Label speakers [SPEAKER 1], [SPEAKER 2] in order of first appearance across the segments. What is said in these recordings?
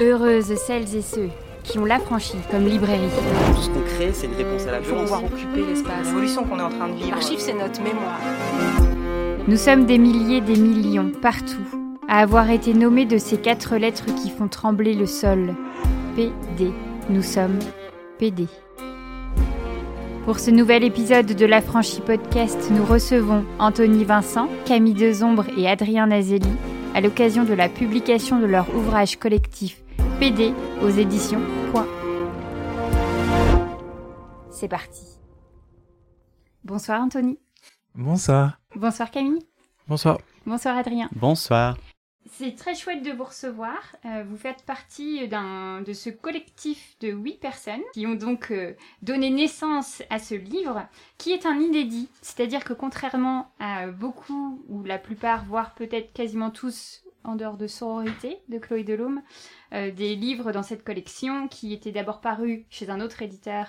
[SPEAKER 1] Heureuses celles et ceux qui ont l'affranchi comme librairie.
[SPEAKER 2] Tout ce qu'on crée, c'est une réponse à la
[SPEAKER 3] Il faut
[SPEAKER 2] violence.
[SPEAKER 3] pouvoir occuper l'espace. L'évolution qu'on est en train de vivre. L'archive, c'est notre mémoire.
[SPEAKER 1] Nous sommes des milliers, des millions, partout, à avoir été nommés de ces quatre lettres qui font trembler le sol. PD. Nous sommes PD. Pour ce nouvel épisode de l'Affranchi Podcast, nous recevons Anthony Vincent, Camille Dezombre et Adrien Nazelli à l'occasion de la publication de leur ouvrage collectif PD aux éditions Point. C'est parti. Bonsoir Anthony.
[SPEAKER 4] Bonsoir.
[SPEAKER 1] Bonsoir Camille.
[SPEAKER 4] Bonsoir.
[SPEAKER 1] Bonsoir Adrien.
[SPEAKER 2] Bonsoir.
[SPEAKER 1] C'est très chouette de vous recevoir. Euh, vous faites partie d'un de ce collectif de huit personnes qui ont donc euh, donné naissance à ce livre, qui est un inédit. C'est-à-dire que contrairement à beaucoup, ou la plupart, voire peut-être quasiment tous, en dehors de Sororité de Chloé Delhomme, euh, des livres dans cette collection qui étaient d'abord parus chez un autre éditeur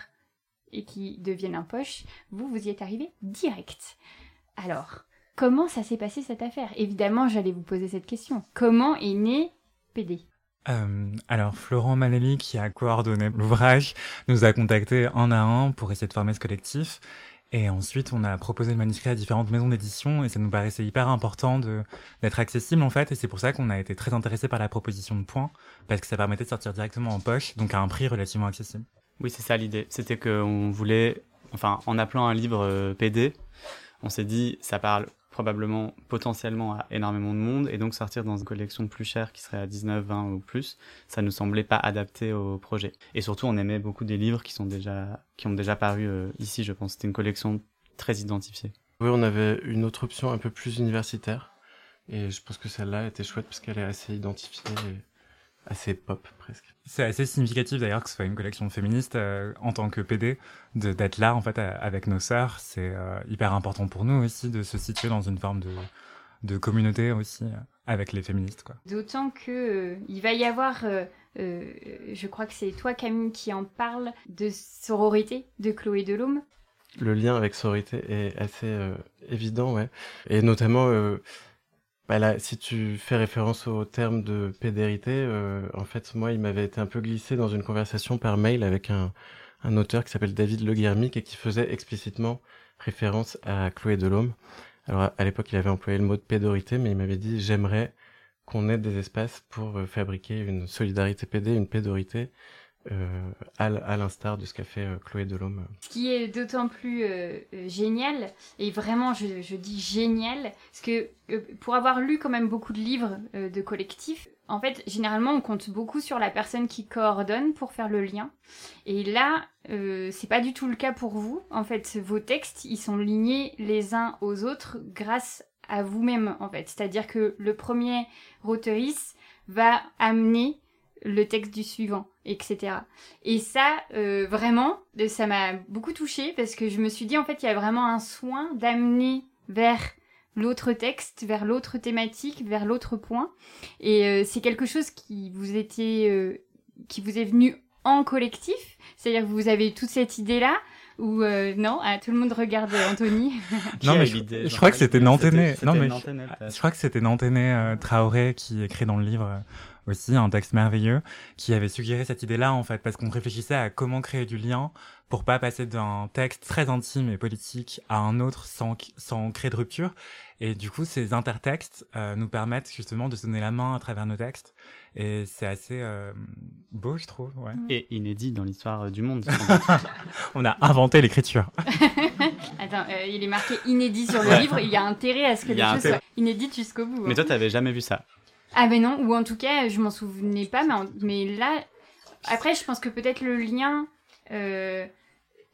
[SPEAKER 1] et qui deviennent un poche, vous, vous y êtes arrivé direct. Alors, comment ça s'est passé cette affaire? Évidemment, j'allais vous poser cette question. Comment est né PD
[SPEAKER 4] Euh, alors, Florent Manelli, qui a coordonné l'ouvrage, nous a contactés un à un pour essayer de former ce collectif. Et ensuite, on a proposé le manuscrit à différentes maisons d'édition et ça nous paraissait hyper important d'être accessible en fait. Et c'est pour ça qu'on a été très intéressé par la proposition de points parce que ça permettait de sortir directement en poche, donc à un prix relativement accessible.
[SPEAKER 5] Oui, c'est ça l'idée. C'était qu'on voulait, enfin, en appelant un livre euh, PD, on s'est dit, ça parle probablement potentiellement à énormément de monde, et donc sortir dans une collection plus chère qui serait à 19, 20 ou plus, ça nous semblait pas adapté au projet. Et surtout, on aimait beaucoup des livres qui sont déjà, qui ont déjà paru euh, ici, je pense. C'était une collection très identifiée.
[SPEAKER 6] Oui, on avait une autre option un peu plus universitaire. Et je pense que celle-là était chouette parce qu'elle est assez identifiée assez pop presque.
[SPEAKER 4] C'est assez significatif d'ailleurs que ce soit une collection féministe euh, en tant que PD, de, d'être là en fait à- avec nos sœurs. C'est euh, hyper important pour nous aussi de se situer dans une forme de, de communauté aussi euh, avec les féministes. Quoi.
[SPEAKER 1] D'autant que euh, il va y avoir, euh, euh, je crois que c'est toi Camille qui en parle, de sororité de Chloé Delhomme.
[SPEAKER 6] Le lien avec sororité est assez euh, évident, ouais. Et notamment, euh, bah si tu fais référence au terme de pédérité, euh, en fait, moi, il m'avait été un peu glissé dans une conversation par mail avec un, auteur qui s'appelle David Le Guermic et qui faisait explicitement référence à Chloé Delhomme. Alors, à- l'époque, il avait employé le mot de pédorité, mais il m'avait dit, j'aimerais qu'on ait des espaces pour euh, fabriquer une solidarité PD, une pédorité, à, l- à l'instar de ce qu'a fait euh, Chloé Delhomme.
[SPEAKER 1] Ce qui est d'autant plus euh, euh, génial, et vraiment je, dis génial, parce que euh, pour avoir lu quand même beaucoup de livres euh, de collectifs, en fait généralement on compte beaucoup sur la personne qui coordonne pour faire le lien. Et là, euh, c'est pas du tout le cas pour vous. En fait, vos textes, ils sont lignés les uns aux autres grâce à vous-même, en fait. C'est-à-dire que le premier roteris va amener le texte du suivant, etc. Et ça, euh, vraiment, euh, ça m'a beaucoup touchée parce que je me suis dit, en fait, il y a vraiment un soin d'amener vers l'autre texte, vers l'autre thématique, vers l'autre point. Et euh, c'est quelque chose qui vous était, qui vous est venu en collectif. C'est-à-dire que vous avez toute cette idée-là. Ou euh, non, ah, tout le monde regarde euh, Anthony.
[SPEAKER 4] Non, mais je- crois que
[SPEAKER 5] ai
[SPEAKER 4] c'était. Nanténé.
[SPEAKER 5] C'était-
[SPEAKER 4] Non, mais
[SPEAKER 5] Nanténé,
[SPEAKER 4] Je crois que c'était Nanténé euh, Traoré qui écrit dans le livre euh, aussi un texte merveilleux qui avait suggéré cette idée-là en fait parce qu'on réfléchissait à comment créer du lien pour pas passer d'un texte très intime et politique à un autre sans sans créer de rupture et du coup ces intertextes euh, nous permettent justement de se donner la main à travers nos textes et c'est assez euh, beau je trouve ouais.
[SPEAKER 5] Et inédit dans l'histoire euh, du monde.
[SPEAKER 4] on a inventé l'écriture
[SPEAKER 1] Attends, euh, il est marqué inédit sur le
[SPEAKER 5] Ouais.
[SPEAKER 1] livre. Il y a intérêt à ce que les choses soient inédites jusqu'au bout.
[SPEAKER 5] Mais
[SPEAKER 1] hein.
[SPEAKER 5] toi, t'avais jamais vu ça.
[SPEAKER 1] Ah mais non, ou en tout cas, je m'en souvenais pas, mais, en- mais là, après, je pense que peut-être le lien euh,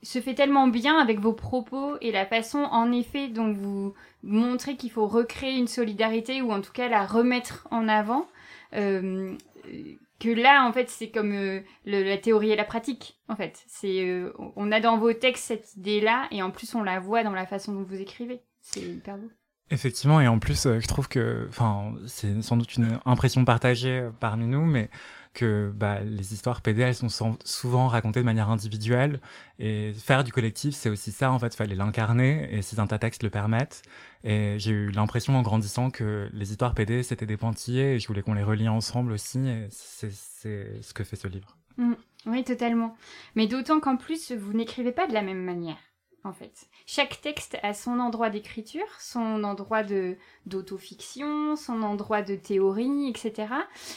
[SPEAKER 1] se fait tellement bien avec vos propos et la façon, en effet, dont vous montrez qu'il faut recréer une solidarité ou en tout cas la remettre en avant, euh, que là, en fait, c'est comme euh, la théorie et la pratique, en fait. C'est, euh, on a dans vos textes cette idée-là et en plus, on la voit dans la façon dont vous écrivez. C'est hyper beau.
[SPEAKER 4] Effectivement, et en plus, je trouve que, enfin, c'est sans doute une impression partagée parmi nous, mais que bah, les histoires PD, elles sont souvent racontées de manière individuelle. Et faire du collectif, c'est aussi ça, en fait, il fallait l'incarner, et ces textes le permettent. Et j'ai eu l'impression en grandissant que les histoires PD, c'était des pointillés, et je voulais qu'on les relie ensemble aussi, et c'est ce que fait ce livre.
[SPEAKER 1] Mmh. oui, totalement. Mais d'autant qu'en plus, vous n'écrivez pas de la même manière en fait. Chaque texte a son endroit d'écriture, son endroit de d'autofiction, son endroit de théorie, etc.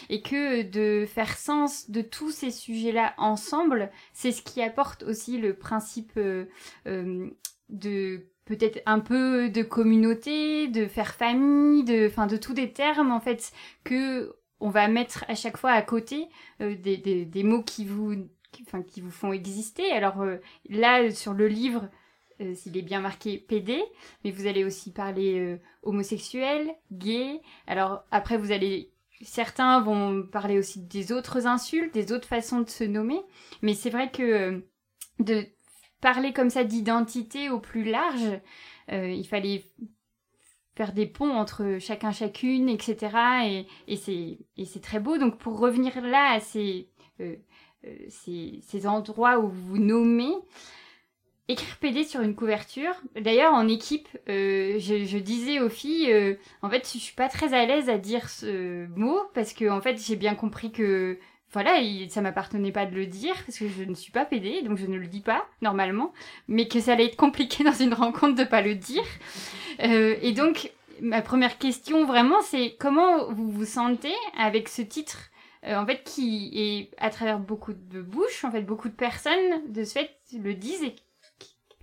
[SPEAKER 1] Et que de faire sens de tous ces sujets-là ensemble, c'est ce qui apporte aussi le principe euh, euh, de peut-être un peu de communauté, de faire famille, de, enfin, de tous des termes en fait que on va mettre à chaque fois à côté euh, des, mots qui vous font exister. Alors là, sur le livre, euh, s'il est bien marqué PD, mais vous allez aussi parler euh, homosexuel, gay. Alors après, vous allez certains vont parler aussi des autres insultes, des autres façons de se nommer, mais c'est vrai que euh, de parler comme ça d'identité au plus large, il fallait faire des ponts entre chacun chacune, etc. Et, c'est très beau. Donc pour revenir là à ces, ces, endroits où vous nommez, écrire PD sur une couverture. D'ailleurs, en équipe, euh, je, disais aux filles, euh, en fait, je suis pas très à l'aise à dire ce mot parce que, en fait, j'ai bien compris que, voilà, ça m'appartenait pas de le dire parce que je ne suis pas PD, donc je ne le dis pas normalement, mais que ça allait être compliqué dans une rencontre de pas le dire. Euh, et donc, ma première question vraiment, c'est comment vous vous sentez avec ce titre en fait, qui est à travers beaucoup de bouches, en fait, beaucoup de personnes de ce fait le disent et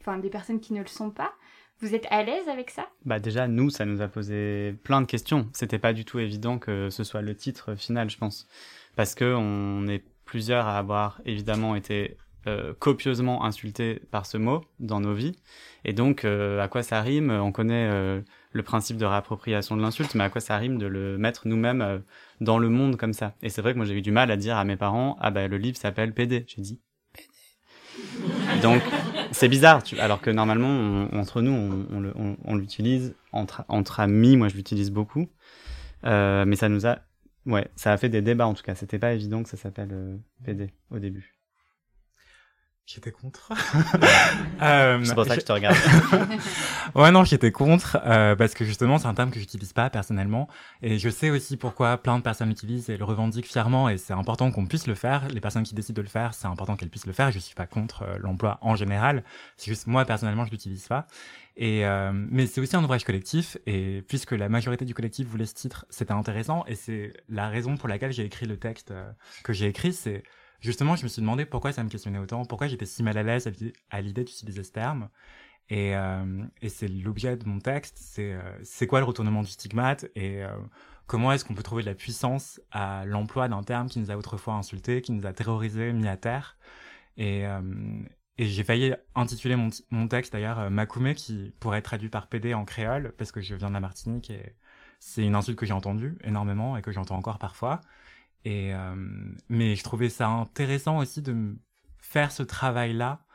[SPEAKER 1] enfin des personnes qui ne le sont pas. Vous êtes à l'aise avec ça?
[SPEAKER 5] Bah déjà nous ça nous a posé plein de questions. C'était pas du tout évident que ce soit le titre final, je pense, parce que on est plusieurs à avoir évidemment été euh, copieusement insultés par ce mot dans nos vies. Et donc, euh, à quoi ça rime? On connaît euh, le principe de réappropriation de l'insulte, mais à quoi ça rime de le mettre nous-mêmes dans le monde comme ça? Et c'est vrai que moi j'ai eu du mal à dire à mes parents, ah bah le livre s'appelle PD. J'ai dit PD. donc c'est bizarre, alors que normalement, entre nous, on, l'utilise entre, entre amis. Moi, je l'utilise beaucoup. Euh, mais ça nous a, ouais, ça a fait des débats en tout cas. C'était pas évident que ça s'appelle euh, PD au début.
[SPEAKER 4] J'étais contre.
[SPEAKER 5] euh, c'est pour ça que je te regarde.
[SPEAKER 4] ouais, non, j'étais contre euh, parce que justement, c'est un terme que j'utilise pas personnellement et je sais aussi pourquoi plein de personnes l'utilisent et le revendiquent fièrement et c'est important qu'on puisse le faire. Les personnes qui décident de le faire, c'est important qu'elles puissent le faire. Je suis pas contre euh, l'emploi en général. C'est juste moi personnellement, je l'utilise pas. Et euh, mais c'est aussi un ouvrage collectif et puisque la majorité du collectif voulait ce titre, c'était intéressant et c'est la raison pour laquelle j'ai écrit le texte euh, que j'ai écrit. C'est justement, je me suis demandé pourquoi ça me questionnait autant, pourquoi j'étais si mal à l'aise à l'idée d'utiliser ce terme. Et, euh, et c'est l'objet de mon texte, c'est euh, quoi le retournement du stigmate et euh, comment est-ce qu'on peut trouver de la puissance à l'emploi d'un terme qui nous a autrefois insultés, qui nous a terrorisés, mis à terre. Et, euh, et j'ai failli intituler mon, mon texte d'ailleurs Makoumé, qui pourrait être traduit par PD en créole, parce que je viens de la Martinique et c'est une insulte que j'ai entendue énormément et que j'entends encore parfois. Et, euh, mais je trouvais ça intéressant aussi de faire ce travail-là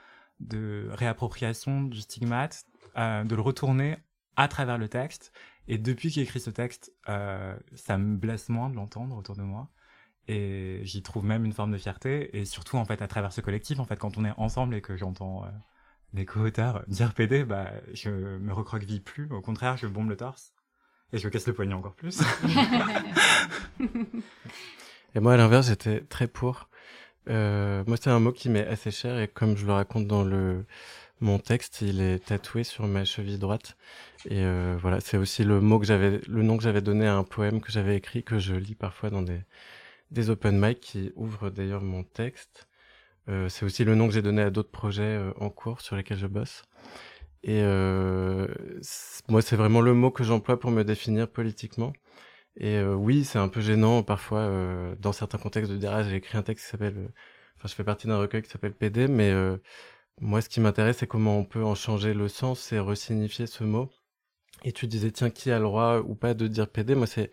[SPEAKER 4] de réappropriation du stigmate, euh, de le retourner à travers le texte. Et depuis que j'ai écrit ce texte, euh, ça me blesse moins de l'entendre autour de moi. Et j'y trouve même une forme de fierté. Et surtout, en fait, à travers ce collectif, en fait, quand on est ensemble et que j'entends euh, des co-auteurs dire PD, bah, je me recroqueville plus. Au contraire, je bombe le torse. Et je casse le poignet encore plus.
[SPEAKER 6] Et moi, à l'inverse, j'étais très pour. Euh, moi, c'est un mot qui m'est assez cher et comme je le raconte dans le mon texte, il est tatoué sur ma cheville droite. Et euh, voilà, c'est aussi le mot que j'avais, le nom que j'avais donné à un poème que j'avais écrit que je lis parfois dans des des open mic qui ouvrent d'ailleurs mon texte. Euh, c'est aussi le nom que j'ai donné à d'autres projets euh, en cours sur lesquels je bosse. Et euh, moi, c'est vraiment le mot que j'emploie pour me définir politiquement. Et euh, oui, c'est un peu gênant parfois euh, dans certains contextes de ah, j'ai écrit un texte qui s'appelle, euh, enfin je fais partie d'un recueil qui s'appelle PD, mais moi ce qui m'intéresse c'est comment on peut en changer le sens et resignifier ce mot. Et tu disais tiens qui a le droit ou pas de dire PD, moi c'est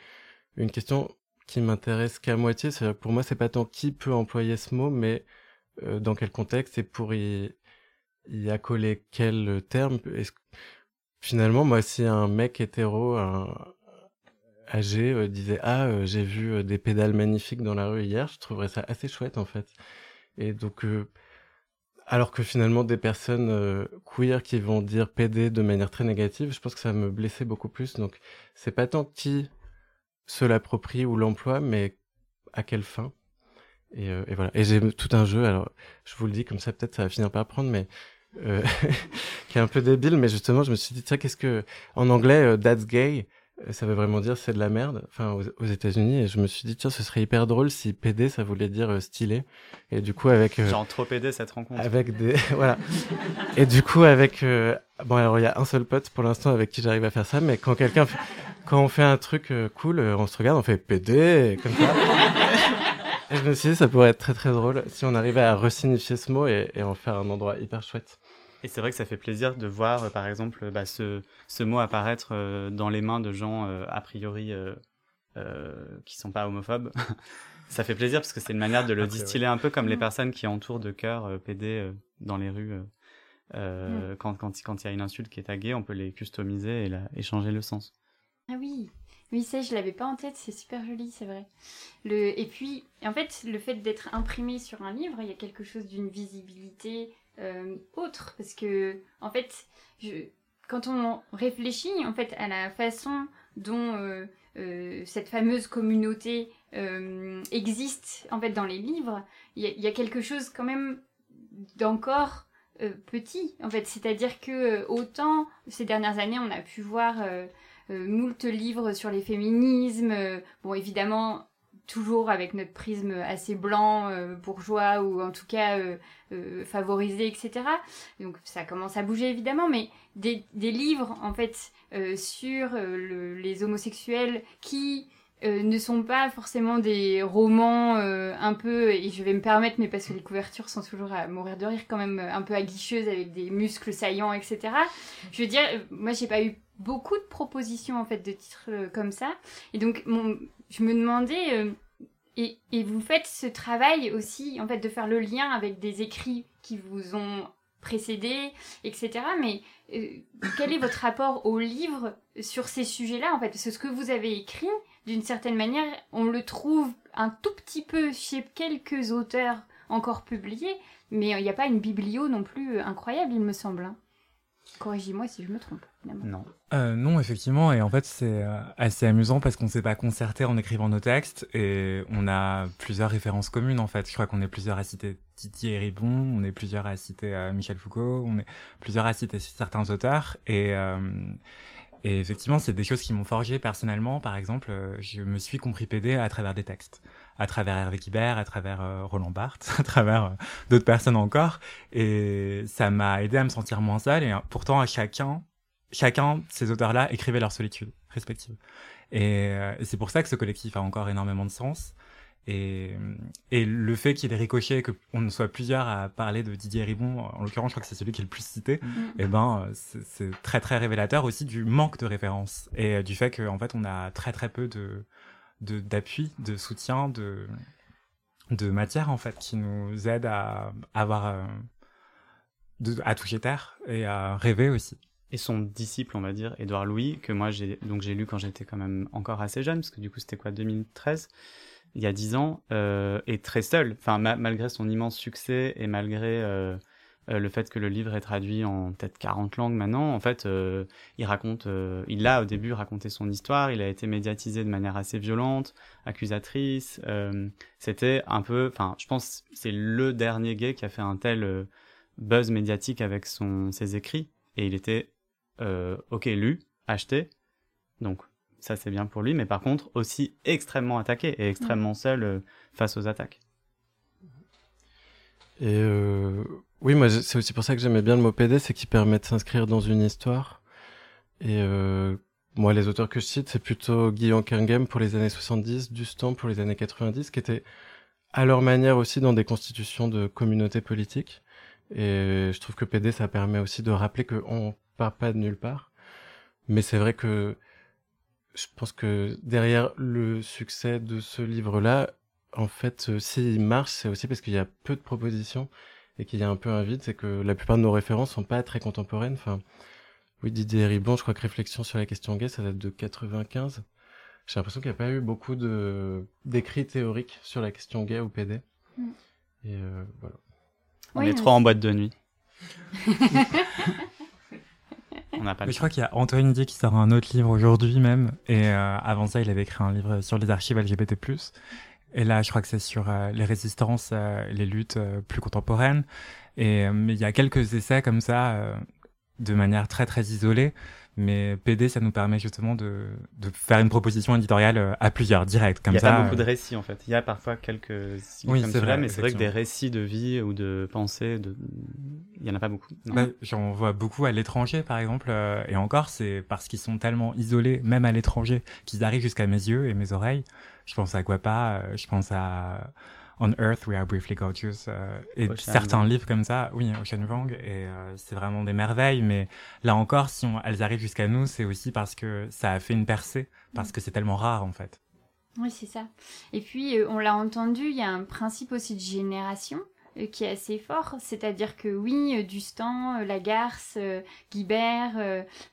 [SPEAKER 6] une question qui m'intéresse qu'à moitié. C'est pour moi c'est pas tant qui peut employer ce mot, mais dans quel contexte et pour y, y accoler quel terme? Finalement, moi, si un mec hétéro, un, âgé euh, disait ah euh, j'ai vu euh, des pédales magnifiques dans la rue hier, je trouverais ça assez chouette en fait. Et donc alors que finalement des personnes queer qui vont dire PD de manière très négative, je pense que ça me blessait beaucoup plus. Donc c'est pas tant qui se l'approprie ou l'emploi, mais à quelle fin. Et, et voilà. Et j'ai tout un jeu. Alors je vous le dis comme ça, peut-être ça va finir par apprendre, mais qui est un peu débile. Mais justement, je me suis dit tiens, qu'est-ce que en anglais that's gay euh, ça veut vraiment dire c'est de la merde, enfin aux, États-Unis. Et je me suis dit tiens, ce serait hyper drôle si PD ça voulait dire euh, stylé. Et du coup avec
[SPEAKER 5] euh, genre trop PD cette rencontre.
[SPEAKER 6] Avec des voilà. et du coup avec bon alors il y a un seul pote pour l'instant avec qui j'arrive à faire ça, mais quand quelqu'un quand on fait un truc cool, on se regarde, on fait PD comme ça. et je me suis dit ça pourrait être très très drôle si on arrivait à resignifier ce mot et, et en faire un endroit hyper chouette.
[SPEAKER 5] Et c'est vrai que ça fait plaisir de voir, euh, par exemple, bah, ce, ce, mot apparaître euh, dans les mains de gens euh, a priori qui sont pas homophobes. ça fait plaisir parce que c'est une manière de le distiller un peu comme les personnes qui entourent de cœur PD dans les rues. Mm. Quand quand quand il y a une insulte qui est taguée, on peut les customiser et, la, changer le sens.
[SPEAKER 1] Ah oui, oui, ça, je l'avais pas en tête, c'est super joli, c'est vrai. Le... Et puis, en fait, le fait d'être imprimé sur un livre, il y a quelque chose d'une visibilité autre parce que en fait quand on réfléchit en fait à la façon dont euh, euh, cette fameuse communauté existe en fait dans les livres il y, a quelque chose quand même d'encore petit en fait. C'est à dire que autant ces dernières années on a pu voir moult livres sur les féminismes bon évidemment toujours avec notre prisme assez blanc, euh, bourgeois ou en tout cas euh, euh, favorisé, etc. Donc ça commence à bouger évidemment, mais des, livres en fait sur les homosexuels qui ne sont pas forcément des romans un peu, et je vais me permettre, mais parce que les couvertures sont toujours à mourir de rire, quand même un peu aguicheuses avec des muscles saillants, etc. Je veux dire, moi j'ai pas eu beaucoup de propositions en fait de titres comme ça, et donc mon, je me demandais, euh, et, vous faites ce travail aussi, en fait, de faire le lien avec des écrits qui vous ont précédé, etc. Mais euh, quel est votre rapport au livre sur ces sujets-là, en fait? Parce que ce que vous avez écrit, d'une certaine manière, on le trouve un tout petit peu chez quelques auteurs encore publiés, mais il n'y a pas une biblio non plus incroyable, il me semble. Corrigez-moi si je me trompe.
[SPEAKER 5] Non.
[SPEAKER 4] Euh, non, effectivement, et en fait c'est euh, assez amusant parce qu'on ne s'est pas concerté en écrivant nos textes et on a plusieurs références communes en fait. Je crois qu'on est plusieurs à citer Didier Ribon, on est plusieurs à citer euh, Michel Foucault, on est plusieurs à citer certains auteurs et et effectivement, c'est des choses qui m'ont forgé personnellement. Par exemple, je me suis compris PD à travers des textes à travers Hervé Guibert, à travers euh, Roland Barthes, à travers euh, d'autres personnes encore. Et ça m'a aidé à me sentir moins seul. Et euh, pourtant, à chacun, chacun de ces auteurs-là écrivait leur solitude respective. Et, c'est pour ça que ce collectif a encore énormément de sens. Et, et le fait qu'il ait ricoché, qu'on ne soit plusieurs à parler de Didier Ribon, en l'occurrence, je crois que c'est celui qui est le plus cité, mm. et eh ben, c'est très très révélateur aussi du manque de références et du fait qu'en fait, on a très très peu de, d'appui, de, soutien, de, de matière en fait, qui nous aide à avoir, euh, à toucher terre et à rêver aussi.
[SPEAKER 5] Et son disciple, on va dire, Édouard Louis, que moi j'ai donc j'ai lu quand j'étais quand même encore assez jeune, parce que du coup c'était quoi 2013, il y a 10 ans, euh, est très seul. Enfin malgré son immense succès et malgré euh, euh, le fait que le livre est traduit en peut-être 40 langues maintenant, en fait, euh, il raconte, euh, il a au début raconté son histoire, il a été médiatisé de manière assez violente, accusatrice. C'était un peu, enfin, je pense, c'est le dernier gay qui a fait un tel buzz médiatique avec son ses écrits, et il était ok lu, acheté, donc ça c'est bien pour lui, mais par contre aussi extrêmement attaqué et extrêmement seul face aux attaques.
[SPEAKER 6] Et oui, moi, c'est aussi pour ça que j'aimais bien le mot PD, c'est qu'il permet de s'inscrire dans une histoire. Et euh, moi, les auteurs que je cite, c'est plutôt Guillaume Kerngem pour les années 70, Dustan pour les années 90, qui étaient à leur manière aussi dans des constitutions de communautés politiques. Et je trouve que PD, ça permet aussi de rappeler qu'on part pas de nulle part. Mais c'est vrai que je pense que derrière le succès de ce livre-là, en fait, euh, s'il marche, c'est aussi parce qu'il y a peu de propositions et qu'il y a un peu un vide, c'est que la plupart de nos références sont pas très contemporaines. Enfin, Oui, Didier Ribon, je crois que Réflexion sur la question gay, ça date de 95. J'ai l'impression qu'il n'y a pas eu beaucoup de d'écrits théoriques sur la question gay ou PD. Mm. Et euh, voilà.
[SPEAKER 5] On est trop en boîte de nuit.
[SPEAKER 4] On n'a pas. Mais je crois qu'il y a Antoine Didier qui sort un autre livre aujourd'hui même, et euh, avant ça, il avait écrit un livre sur les archives LGBT+. Et là, je crois que c'est sur euh, les résistances, les luttes plus contemporaines. Et mais il y a quelques essais comme ça de manière très très isolée. Mais PD, ça nous permet justement de, de faire une proposition éditoriale euh, à plusieurs, direct, comme ça.
[SPEAKER 5] Il y a pas beaucoup de récits, en fait. Il y a parfois quelques oui, comme cela, mais c'est vrai que des récits de vie ou de pensée, de... il y en a pas beaucoup.
[SPEAKER 4] Bah, J'en vois beaucoup à l'étranger, par exemple, euh, et encore, c'est parce qu'ils sont tellement isolés, même à l'étranger, qu'ils arrivent jusqu'à mes yeux et mes oreilles. Je pense à Guapa, euh, je pense à on Earth, We Are Briefly Gorgeous, euh, et certains livres comme ça, oui, Ocean Wrong, et euh, c'est vraiment des merveilles, mais là encore, si elles arrivent jusqu'à nous, c'est aussi parce que ça a fait une percée, parce que c'est tellement rare en fait.
[SPEAKER 1] Oui, c'est ça. Et puis, euh, on l'a entendu, il y a un principe aussi de génération qui est assez fort, c'est-à-dire que oui, Dustan, Lagarce, Guibert,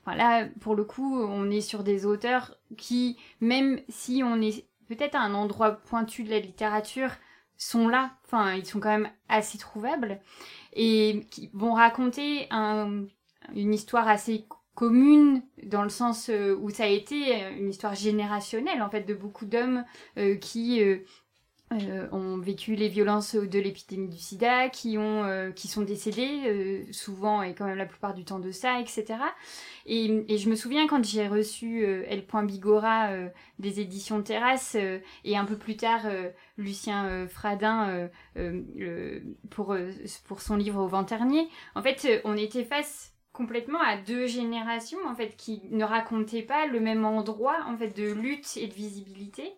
[SPEAKER 1] enfin là, pour le coup, on est sur des auteurs qui, même si on est peut-être à un endroit pointu de la littérature, sont là, enfin ils sont quand même assez trouvables. Et qui vont raconter un, une histoire assez commune dans le sens euh, où ça a été une histoire générationnelle en fait de beaucoup d'hommes euh, qui euh, euh, ont vécu les violences de l'épidémie du sida, qui, ont, euh, qui sont décédés, euh, souvent et quand même la plupart du temps de ça, etc. Et, je me souviens quand j'ai reçu L. Bigora des éditions Terrasse et un peu plus tard Lucien Fradin pour, pour son livre Au vent dernier, en fait on était face complètement à deux générations en fait qui ne racontaient pas le même endroit en fait de lutte et de visibilité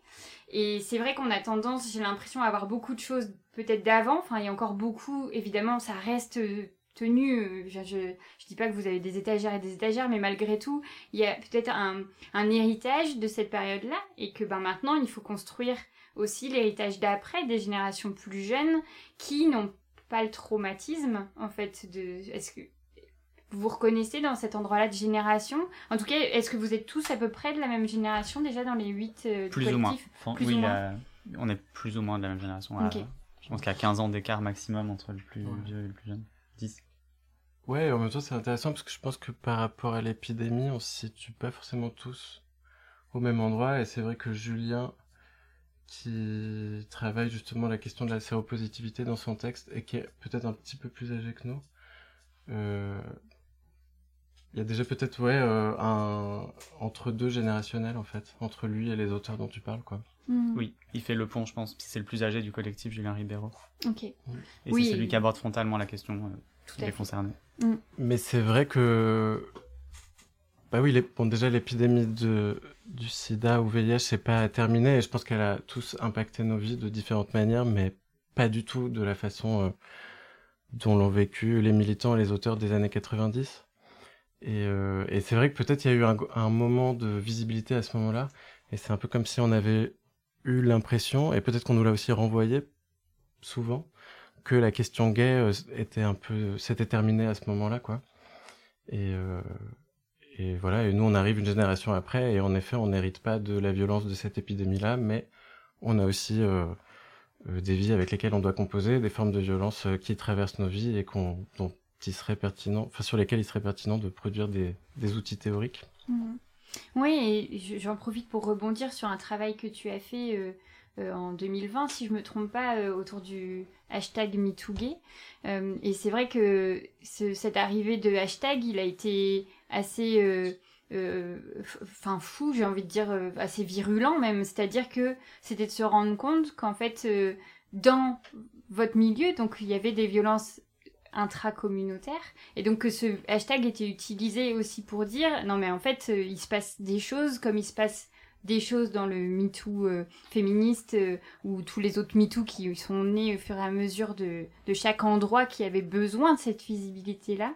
[SPEAKER 1] et c'est vrai qu'on a tendance, j'ai l'impression, à avoir beaucoup de choses peut-être d'avant. Enfin, il y a encore beaucoup, évidemment, ça reste euh, tenu. Euh, je, je, dis pas que vous avez des étagères et des étagères, mais malgré tout, il y a peut-être un, un héritage de cette période-là. Et que ben, maintenant, il faut construire aussi l'héritage d'après, des générations plus jeunes qui n'ont pas le traumatisme, en fait, de. Est-ce que vous vous reconnaissez dans cet endroit-là de génération? En tout cas, est-ce que vous êtes tous à peu près de la même génération déjà dans les huit euh,
[SPEAKER 5] Plus ou moins. oui, on est plus ou moins de la même génération. je pense qu'il y a 15 ans d'écart maximum entre le plus vieux et le plus jeune. 10.
[SPEAKER 6] Ouais, en même temps, c'est intéressant parce que je pense que par rapport à l'épidémie, on se situe pas forcément tous au même endroit. Et c'est vrai que Julien, qui travaille justement la question de la séropositivité dans son texte et qui est peut-être un petit peu plus âgé que nous, euh, il y a déjà peut-être ouais euh, un entre deux générationnels en fait entre lui et les auteurs dont tu parles quoi.
[SPEAKER 5] Hmm. Oui, il fait le pont je pense. C'est le plus âgé du collectif Julien Ribeiro.
[SPEAKER 1] Ok.
[SPEAKER 5] Et c'est celui qui aborde frontalement la question euh, Tout les concernés.
[SPEAKER 6] Hmm. Mais c'est vrai que bah oui, les... bon déjà l'épidémie de du SIDA ou VIH c'est pas terminé et je pense qu'elle a tous impacté nos vies de différentes manières, mais pas du tout de la façon euh, dont l'ont vécu les militants et les auteurs des années 90. Euh, et, c'est vrai que peut-être il y a eu un, moment de visibilité à ce moment-là, et c'est un peu comme si on avait eu l'impression, et peut-être qu'on nous l'a aussi renvoyé souvent, que la question gay euh, était un peu, s'était terminée à ce moment-là, quoi. Et, euh, et voilà, et nous on arrive une génération après, et en effet on n'hérite pas de la violence de cette épidémie-là, mais on a aussi des vies avec lesquelles on doit composer, des formes de violence qui traversent nos vies et qu'on, dont qui serait pertinent, enfin sur lesquels il serait pertinent de produire des, des outils théoriques.
[SPEAKER 1] Mhm. Oui, et j'en profite pour rebondir sur un travail que tu as fait euh, euh, en 2020, si je me trompe pas, euh, autour du hashtag MeTooGay. et c'est vrai que cette arrivée de hashtag, il a été assez enfin fou, j'ai envie de dire assez virulent même. C'est-à-dire que c'était de se rendre compte qu'en fait, dans votre milieu, donc il y avait des violences intracommunautaire et donc que ce hashtag était utilisé aussi pour dire non mais en fait euh, il se passe des choses comme il se passe des choses dans le MeToo euh, féministe euh, ou tous les autres MeToo qui sont nés au fur et à mesure de, de chaque endroit qui avait besoin de cette visibilité là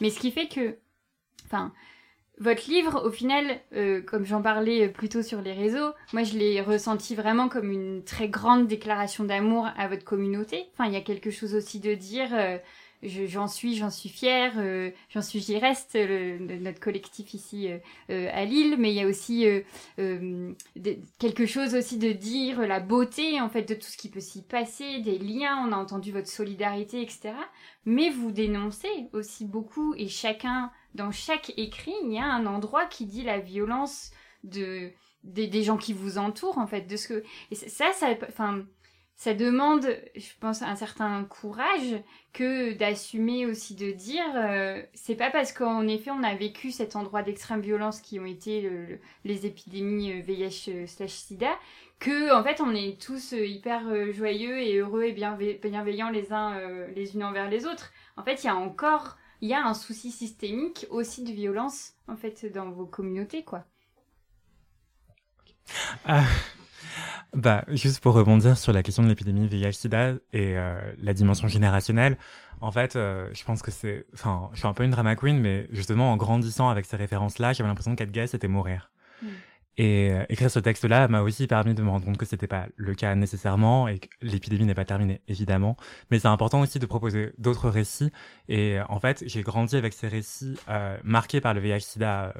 [SPEAKER 1] mais ce qui fait que enfin votre livre, au final, comme j'en parlais plutôt sur les réseaux, moi je l'ai ressenti vraiment comme une très grande déclaration d'amour à votre communauté. Enfin, il y a quelque chose aussi de dire, j'en suis, j'en suis fière, j'en suis, j'y reste, notre collectif ici à Lille, mais il y a aussi quelque chose aussi de dire la beauté en fait de tout ce qui peut s'y passer, des liens, on a entendu votre solidarité, etc. Mais vous dénoncez aussi beaucoup et chacun, dans chaque écrit, il y a un endroit qui dit la violence de des, gens qui vous entourent en fait de ce que et ça ça enfin ça demande je pense un certain courage que d'assumer aussi de dire euh, c'est pas parce qu'en effet on a vécu cet endroit d'extrême violence qui ont été les épidémies euh, slash sida que en fait on est tous euh, hyper joyeux et heureux et bienveillants les uns les unes envers les autres. En fait il y a encore il y a un souci systémique aussi de violence en fait dans vos communautés quoi.
[SPEAKER 4] Ah, bah, juste pour rebondir sur la question de l'épidémie VIH/SIDA et euh, la dimension générationnelle, en fait, euh, je pense que c'est, enfin, je suis un peu une drama queen, mais justement en grandissant avec ces références-là, j'avais l'impression qu'être gay c'était mourir. Hmm. Et euh, écrire ce texte-là m'a aussi permis de me rendre compte que c'était pas le cas nécessairement et que l'épidémie n'est pas terminée évidemment, mais c'est important aussi de proposer d'autres récits. Et en fait, j'ai grandi avec ces récits marqués par le VIH/SIDA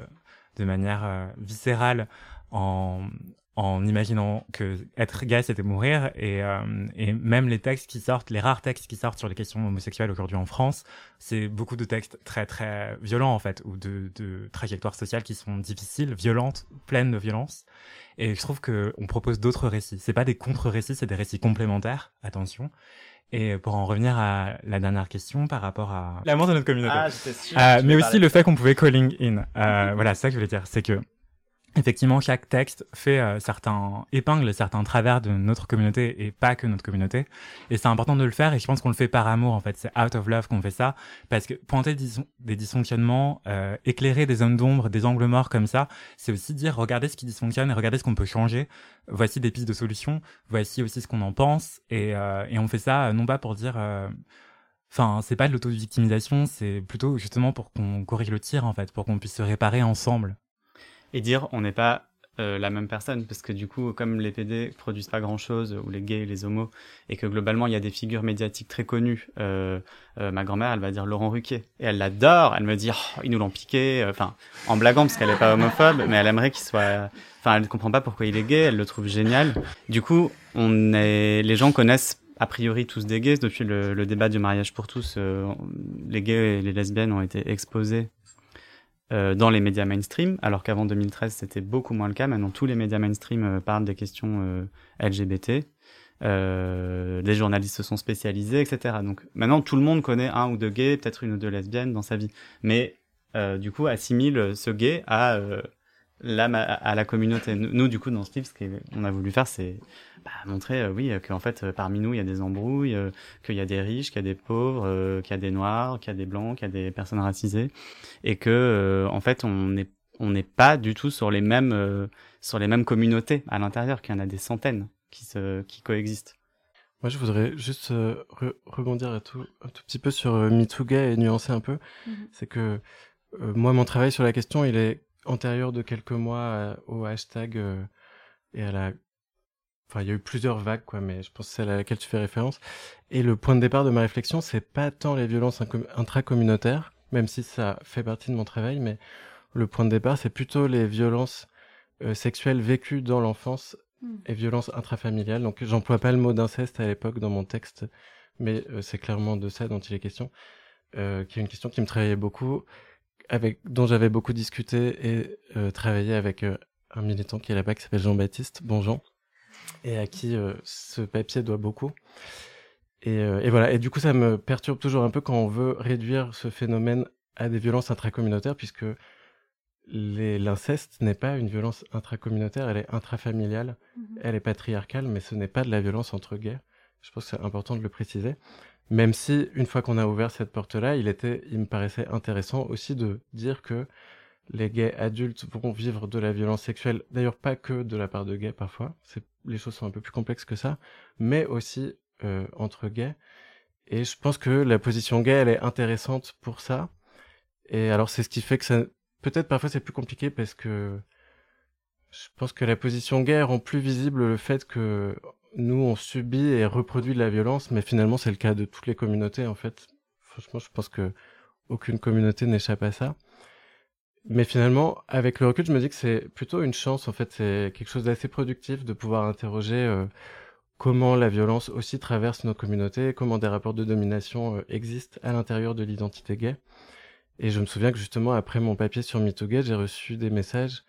[SPEAKER 4] de manière viscérale en, en imaginant que être gay c'était mourir. Et, euh, et même les textes qui sortent les rares textes qui sortent sur les questions homosexuelles aujourd'hui en France c'est beaucoup de textes très très violents en fait ou de, de trajectoires sociales qui sont difficiles violentes pleines de violence. Et je trouve que on propose d'autres récits. C'est pas des contre-récits c'est des récits complémentaires attention. Et pour en revenir à la dernière question par rapport à l'amour de notre communauté, ah, euh, mais aussi le fait qu'on pouvait calling in. Euh, voilà, c'est ça que je voulais dire, c'est que effectivement, chaque texte fait euh, certains épingles, certains travers de notre communauté et pas que notre communauté. Et c'est important de le faire. Et je pense qu'on le fait par amour. En fait, c'est out of love qu'on fait ça parce que pointer des dysfonctionnements, euh, éclairer des zones d'ombre, des angles morts comme ça, c'est aussi dire regardez ce qui dysfonctionne et regardez ce qu'on peut changer. Voici des pistes de solutions. Voici aussi ce qu'on en pense. Et, euh, et on fait ça non pas pour dire Enfin, c'est pas de l'auto-victimisation, c'est plutôt justement pour qu'on corrige le tir en fait, pour qu'on puisse se réparer ensemble
[SPEAKER 5] et dire on n'est pas euh, la même personne. Parce que du coup comme les PD produisent pas grand chose ou les gays les homos et que globalement il y a des figures médiatiques très connues euh, euh, ma grand-mère elle va dire Laurent Ruquier. Et elle l'adore. Elle me dit oh, ils nous l'ont piqué enfin en blaguant parce qu'elle est pas homophobe mais elle aimerait qu'il soit enfin elle ne comprend pas pourquoi il est gay elle le trouve génial. Du coup on est les gens connaissent a priori tous des gays. Depuis le, le débat du mariage pour tous les gays et les lesbiennes ont été exposés euh, dans les médias mainstream, alors qu'avant 2013 c'était beaucoup moins le cas. Maintenant tous les médias mainstream euh, parlent des questions euh, LGBT. Euh, des journalistes se sont spécialisés, etc. Donc maintenant tout le monde connaît un ou deux gays, peut-être une ou deux lesbiennes dans sa vie, mais du coup assimile ce gay à la, à la communauté. Nous, du coup, dans ce livre, ce qu'on a voulu faire, c'est bah, montrer, euh, oui, qu'en fait, euh, parmi nous, il y a des embrouilles, euh, qu'il y a des riches, qu'il y a des pauvres, qu'il y a des noirs, qu'il y a des blancs, qu'il y a des personnes racisées, et que, en fait, on n'est on n'est pas du tout sur les mêmes sur les mêmes communautés à l'intérieur, qu'il y en a des centaines qui se qui coexistent.
[SPEAKER 6] Moi, je voudrais juste rebondir un tout, un tout petit peu sur MeToo et nuancer un peu. Mm-hmm. C'est que moi, mon travail sur la question, il est antérieur de quelques mois au hashtag et à la Enfin, il y a eu plusieurs vagues, quoi, mais je pense que c'est à laquelle tu fais référence. Et le point de départ de ma réflexion, c'est pas tant les violences intracommunautaires, même si ça fait partie de mon travail, mais le point de départ, c'est plutôt les violences euh, sexuelles vécues dans l'enfance hmm. et violences intrafamiliales. Donc, j'emploie pas le mot d'inceste à l'époque dans mon texte, mais euh, c'est clairement de ça dont il est question, euh, qui est une question qui me travaillait beaucoup, avec dont j'avais beaucoup discuté et euh, travaillé avec un militant qui est là-bas qui s'appelle Jean-Baptiste. Bonjour et à qui euh, ce papier doit beaucoup. Et, euh, et, voilà. Et du coup, ça me perturbe toujours un peu quand on veut réduire ce phénomène à des violences intracommunautaires, puisque l'inceste n'est pas une violence intracommunautaire, elle est intrafamiliale, mhm. elle est patriarcale, mais ce n'est pas de la violence entre gays. Je pense que c'est important de le préciser. Même si, une fois qu'on a ouvert cette porte-là, il était, il me paraissait intéressant aussi de dire que les gays adultes vont vivre de la violence sexuelle, d'ailleurs pas que de la part de gays parfois, les choses sont un peu plus complexes que ça, mais aussi euh, entre gays. Et je pense que la position gay, elle est intéressante pour ça. Et alors c'est ce qui fait que ça, peut-être parfois c'est plus compliqué parce que je pense que la position gay rend plus visible le fait que nous on subit et reproduit de la violence, mais finalement c'est le cas de toutes les communautés en fait. franchement, je pense que aucune communauté n'échappe à ça. Mais finalement, avec le recul, je me dis que c'est plutôt une chance. En fait, c'est quelque chose d'assez productif de pouvoir interroger euh, comment la violence aussi traverse nos communautés, comment des rapports de domination euh, existent à l'intérieur de l'identité gay. Et je me souviens que justement, après mon papier sur MeToo j'ai reçu des messages,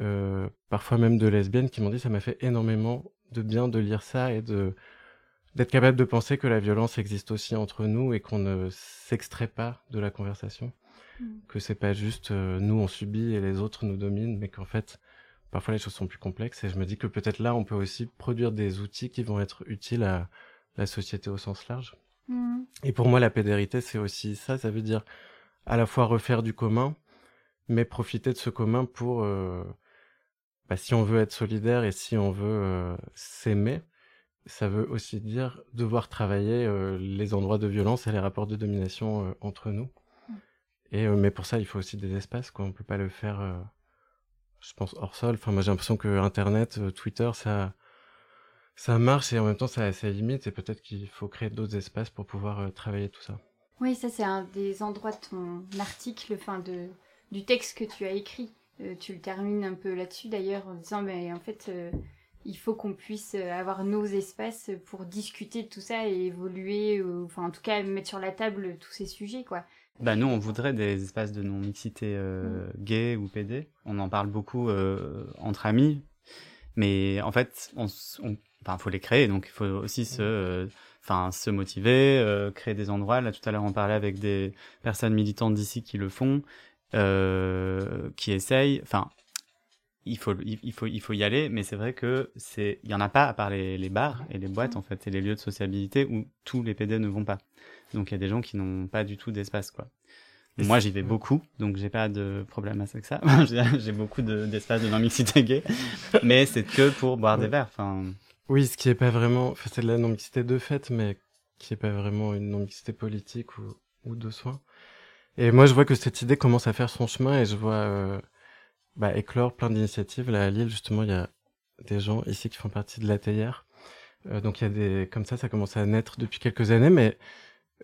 [SPEAKER 6] euh, parfois même de lesbiennes, qui m'ont dit ça m'a fait énormément de bien de lire ça et de d'être capable de penser que la violence existe aussi entre nous et qu'on ne s'extrait pas de la conversation, mm. que c'est pas juste euh, nous on subit et les autres nous dominent, mais qu'en fait parfois les choses sont plus complexes et je me dis que peut-être là on peut aussi produire des outils qui vont être utiles à la société au sens large. Mm. Et pour moi la pédérité c'est aussi ça, ça veut dire à la fois refaire du commun, mais profiter de ce commun pour, euh, bah, si on veut être solidaire et si on veut euh, s'aimer, ça veut aussi dire devoir travailler euh, les endroits de violence et les rapports de domination entre nous. Mmh. Et mais pour ça, il faut aussi des espaces. Quoi. On peut pas le faire, je pense, hors sol. Enfin, moi, j'ai l'impression que Internet, Twitter, ça, ça marche et en même temps, ça a ses limites. Et peut-être qu'il faut créer d'autres espaces pour pouvoir travailler tout ça.
[SPEAKER 1] Oui, ça c'est un des endroits de ton article, enfin de, du texte que tu as écrit. Euh, tu le termines un peu là-dessus d'ailleurs en disant mais en fait euh, il faut qu'on puisse euh, avoir nos espaces pour discuter de tout ça et évoluer, enfin en tout cas mettre sur la table tous ces sujets quoi.
[SPEAKER 5] Bah nous on voudrait des espaces de non-mixité mm. gay ou PD. On en parle beaucoup entre amis, mais en fait on, enfin faut les créer donc il faut aussi se enfin se motiver, euh, créer des endroits. Là tout à l'heure on parlait avec des personnes militantes d'ici qui le font, euh, qui essayent. Enfin il faut il faut il faut y aller, mais c'est vrai que c'est il y en a pas à part les, les bars et les boîtes en fait et les lieux de sociabilité où tous les PD ne vont pas. Donc il y a des gens qui n'ont pas du tout d'espace quoi. Moi, j'y vais beaucoup, donc j'ai pas de problème avec ça. j'ai beaucoup d'espace de, de non-mixité gay, mais c'est que pour boire des verres. Enfin,
[SPEAKER 6] oui, ce qui est pas vraiment, enfin, c'est de la non-mixité de fait, mais qui est pas vraiment une non-mixité politique ou, ou de soins. Et moi, je vois que cette idée commence à faire son chemin et je vois euh, bah, éclore plein d'initiatives. Là, à Lille, justement, il y a des gens ici qui font partie de l'ATR. Euh, donc, il y a des, comme ça, ça commence à naître depuis quelques années, mais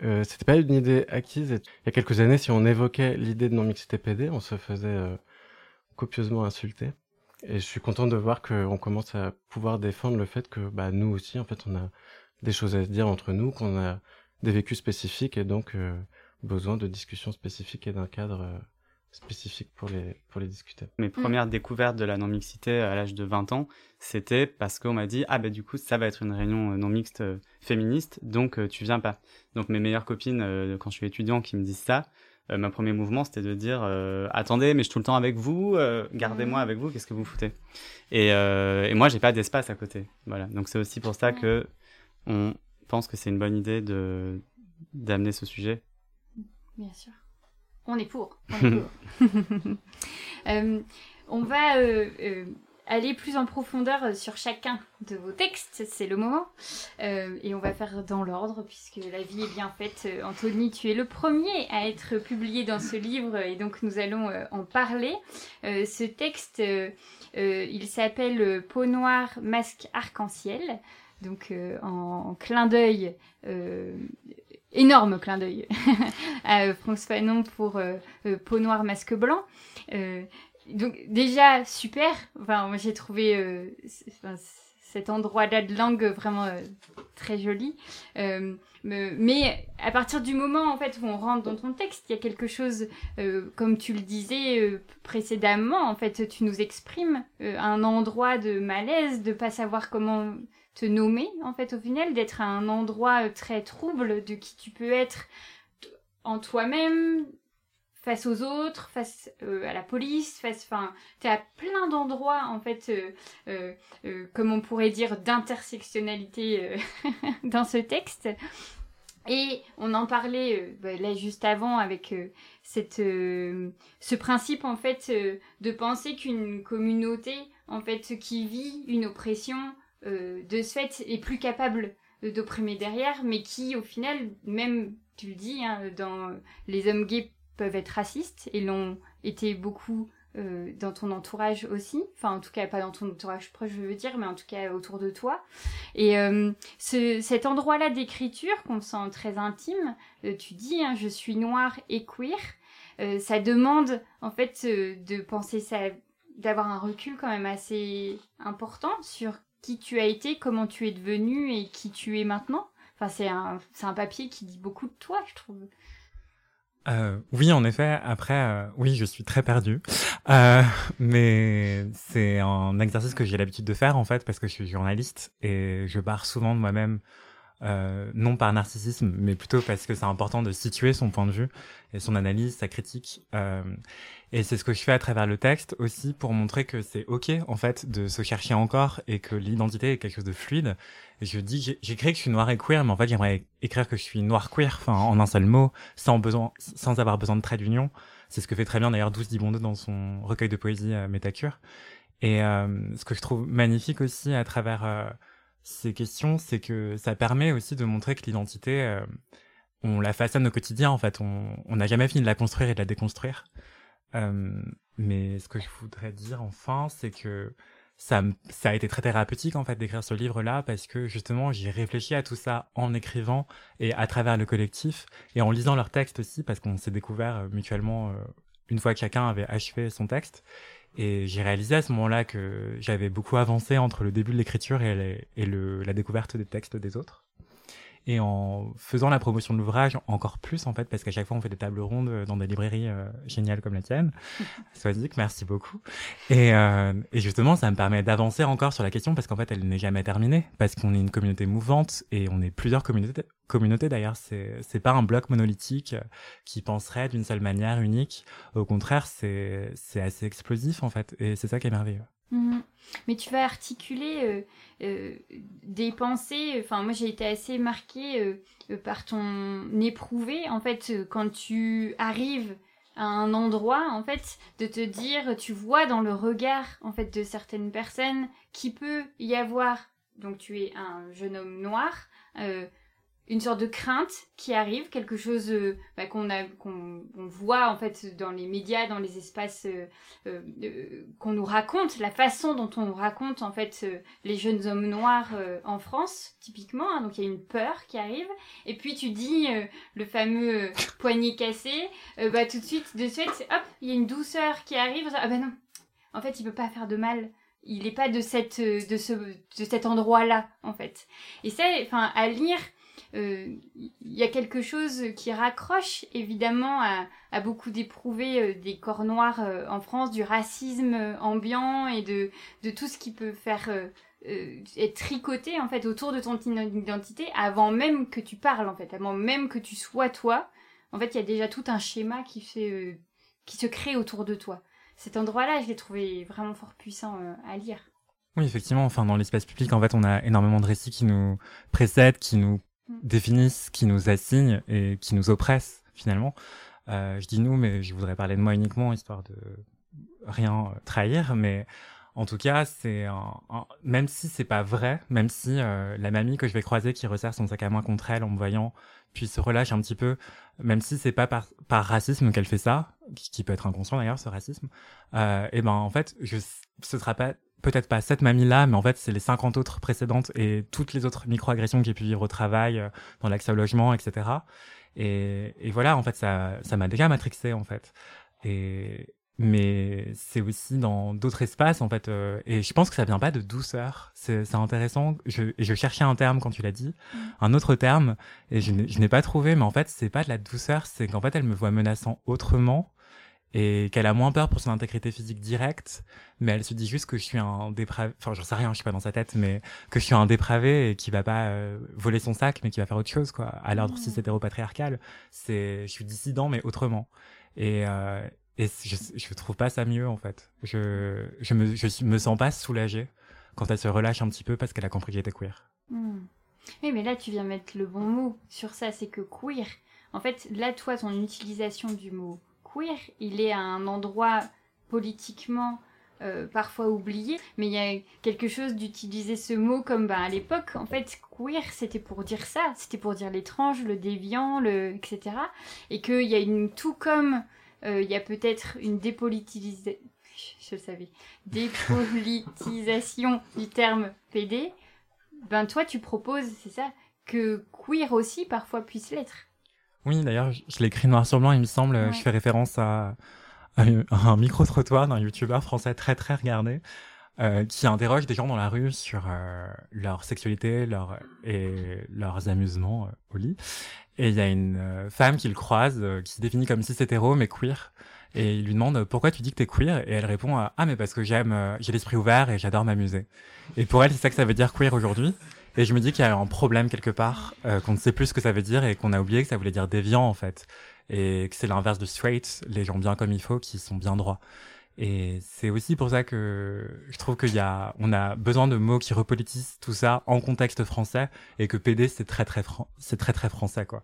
[SPEAKER 6] euh, c'était pas une idée acquise. il y a quelques années, si on évoquait l'idée de non-mixité PD, on se faisait euh, copieusement insulter. Et je suis content de voir qu'on commence à pouvoir défendre le fait que bah, nous aussi, en fait, on a des choses à se dire entre nous, qu'on a des vécus spécifiques et donc besoin de discussions spécifiques et d'un cadre euh, spécifique pour les, pour les discuter.
[SPEAKER 5] Mes premières découvertes de la non-mixité à l'âge de 20 ans, c'était parce qu'on m'a dit Ah, ben du coup, ça va être une réunion euh, non-mixte féministe, donc tu viens pas. Donc mes meilleures copines, quand je suis étudiant, qui me disent ça, euh, mon premier mouvement, c'était de dire euh, attendez, mais je suis tout le temps avec vous, euh, gardez-moi avec vous, qu'est-ce que vous foutez? Et, et, moi, j'ai pas d'espace à côté. Voilà. Donc c'est aussi pour ça que on pense que c'est une bonne idée de d'amener ce sujet.
[SPEAKER 1] Bien sûr. On est pour. On, est pour. on va aller plus en profondeur euh, sur chacun de vos textes, c'est le moment. Euh, et on va faire dans l'ordre, puisque la vie est bien faite. Euh, Anthony, tu es le premier à être publié dans ce livre, et donc nous allons en parler. ce texte, il s'appelle Peau noire, masque arc-en-ciel. Donc en, clin d'œil énorme clin d'œil à François Fanon pour Peau noire, masque blanc donc déjà super. Enfin, moi j'ai trouvé euh, cet endroit-là de langue vraiment euh, très joli. Euh, mais à partir du moment en fait où on rentre dans ton texte, il y a quelque chose, comme tu le disais précédemment, en fait, tu nous exprimes un endroit de malaise, de pas savoir comment te nommer en fait au final, d'être à un endroit très trouble de qui tu peux être en toi-même, face aux autres, face euh, à la police, face, enfin, t'es à plein d'endroits en fait, euh, euh, comme on pourrait dire, d'intersectionnalité dans ce texte. Et on en parlait bah, là juste avant avec cette, ce principe en fait de penser qu'une communauté en fait qui vit une oppression de ce fait est plus capable d'opprimer derrière, mais qui au final, même tu le dis, hein, dans les hommes gays peuvent être racistes et l'ont été beaucoup euh, dans ton entourage aussi. Enfin, en tout cas, pas dans ton entourage proche, je veux dire, mais en tout cas autour de toi. Et euh, ce, cet endroit-là d'écriture qu'on sent très intime, euh, tu dis, hein, je suis noire et queer, ça demande en fait de penser ça, d'avoir un recul quand même assez important sur qui tu as été, comment tu es devenu et qui tu es maintenant. Enfin, c'est un, un papier qui dit beaucoup de toi, je trouve.
[SPEAKER 4] Euh, oui, en effet. Après, euh, oui, je suis très perdue, euh, mais c'est un exercice que j'ai l'habitude de faire en fait parce que je suis journaliste et je pars souvent de moi-même euh, non par narcissisme, mais plutôt parce que c'est important de situer son point de vue et son analyse, sa critique. Euh, et c'est ce que je fais à travers le texte aussi pour montrer que c'est ok en fait de se chercher encore et que l'identité est quelque chose de fluide. Et je dis, j'écris que je suis noir et queer, mais en fait j'aimerais écrire que je suis noir queer, enfin en un seul mot, sans besoin, sans avoir besoin de trait d'union. C'est ce que fait très bien d'ailleurs Douce Dibondeau dans son recueil de poésie euh, Métacure. Et euh, ce que je trouve magnifique aussi à travers euh, ces questions, c'est que ça permet aussi de montrer que l'identité, euh, on la façonne au quotidien, en fait. On n'a jamais fini de la construire et de la déconstruire. Euh, mais ce que je voudrais dire enfin, c'est que ça, a été très thérapeutique, en fait, d'écrire ce livre-là, parce que justement, j'ai réfléchi à tout ça en écrivant et à travers le collectif, et en lisant leurs textes aussi, parce qu'on s'est découvert euh, mutuellement une fois que chacun avait achevé son texte. Et j'ai réalisé à ce moment-là que j'avais beaucoup avancé entre le début de l'écriture et, le, la découverte des textes des autres. Et en faisant la promotion de l'ouvrage, encore plus en fait, parce qu'à chaque fois on fait des tables rondes euh, dans des librairies euh, géniales comme la tienne. Swazik, merci beaucoup. Et, euh, et, justement, ça me permet d'avancer encore sur la question parce qu'en fait, elle n'est jamais terminée, parce qu'on est une communauté mouvante et on est plusieurs communautés. Communautés d'ailleurs, c'est c'est pas un bloc monolithique qui penserait d'une seule manière unique. Au contraire, c'est c'est assez explosif en fait, et c'est ça qui est merveilleux.
[SPEAKER 1] Mmh. Mais tu vas articuler euh, euh, des pensées. Enfin, moi, j'ai été assez marquée euh, par ton éprouvé. En fait, quand tu arrives à un endroit, en fait, de te dire, tu vois dans le regard, en fait, de certaines personnes qui peut y avoir. Donc, tu es un jeune homme noir une sorte de crainte qui arrive, quelque chose euh, bah, qu'on voit en fait dans les médias, dans les espaces euh, euh, qu'on nous raconte, la façon dont on raconte en fait les jeunes hommes noirs en France typiquement. Hein. donc il y a une peur qui arrive et puis tu dis le fameux poignet cassé, bah tout de suite de suite hop il y a une douceur qui arrive. Ah bah non, en fait il peut pas faire de mal il n'est pas de cette de ce de cet endroit là en fait et ça à lire il euh, y a quelque chose qui raccroche évidemment à, beaucoup d'éprouver euh, des corps noirs euh, en France, du racisme ambiant et de, de tout ce qui peut faire être tricoté en fait autour de ton identité avant même que tu parles en fait, avant même que tu sois toi. En fait, il y a déjà tout un schéma qui, fait, qui se crée autour de toi. Cet endroit-là, je l'ai trouvé vraiment fort puissant à lire.
[SPEAKER 4] Oui, effectivement. Enfin, dans l'espace public, en fait, on a énormément de récits qui nous précèdent, qui nous. Définissent, qui nous assignent et qui nous oppressent finalement. Euh, je dis nous, mais je voudrais parler de moi uniquement, histoire de rien euh, trahir, mais en tout cas, c'est même si c'est pas vrai, même si euh, la mamie que je vais croiser qui resserre son sac à main contre elle en me voyant, puis se relâche un petit peu, même si c'est pas par, par racisme qu'elle fait ça, qui, peut être inconscient d'ailleurs ce racisme, euh, et ben en fait, je, ce sera pas peut-être pas cette mamie-là, mais en fait, c'est les 50 autres précédentes et toutes les autres micro-agressions que j'ai pu vivre au travail, euh, dans l'accès au logement, etc. Et, et voilà, en fait, ça, ça m'a déjà matrixé, en fait. Et, mais c'est aussi dans d'autres espaces, en fait. Euh, et je pense que ça vient pas de douceur. C'est intéressant. Je, je cherchais un terme quand tu l'as dit, mmh. un autre terme, et je n'ai pas trouvé, mais en fait, c'est pas de la douceur, c'est qu'en fait, elle me voit menaçant autrement et qu'elle a moins peur pour son intégrité physique directe, mais elle se dit juste que je suis un dépravé, enfin j'en sais rien, je suis pas dans sa tête, mais que je suis un dépravé et qui va pas euh, voler son sac, mais qui va faire autre chose, quoi. À l'ordre si c'est hétéropatriarcal, c'est, je suis dissident, mais autrement. Et, euh, et je, je trouve pas ça mieux, en fait. Je, je me, je me sens pas soulagée quand elle se relâche un petit peu parce qu'elle a compris que j'étais queer.
[SPEAKER 1] Hmm. Oui, mais là, tu viens mettre le bon mot sur ça, c'est que queer, en fait, là, toi, ton utilisation du mot il est à un endroit politiquement euh, parfois oublié, mais il y a quelque chose d'utiliser ce mot comme ben, à l'époque, en fait, queer, c'était pour dire ça, c'était pour dire l'étrange, le déviant, le etc. Et qu'il y a une, tout comme euh, il y a peut-être une dépolitisation, je savais, dépolitisation du terme PD, ben toi tu proposes, c'est ça, que queer aussi parfois puisse l'être.
[SPEAKER 4] Oui, d'ailleurs, je l'ai écrit noir sur blanc, il me semble. Je fais référence à, un micro-trottoir d'un youtubeur français très très regardé euh, qui interroge des gens dans la rue sur euh, leur sexualité leur, et leurs amusements euh, au lit. Et il y a une femme qui le croise, qui se définit comme cis hétéro mais queer. Et il lui demande pourquoi tu dis que t'es queer? Et elle répond ah mais parce que j'aime j'ai l'esprit ouvert et j'adore m'amuser. Et pour elle c'est ça que ça veut dire queer aujourd'hui. Et je me dis qu'il y a un problème quelque part, euh, qu'on ne sait plus ce que ça veut dire et qu'on a oublié que ça voulait dire déviant en fait. Et que c'est l'inverse de straight, les gens bien comme il faut, qui sont bien droits. Et c'est aussi pour ça que je trouve qu'il y a, on a besoin de mots qui repolitisent tout ça en contexte français et que PD c'est très très c'est très très français quoi.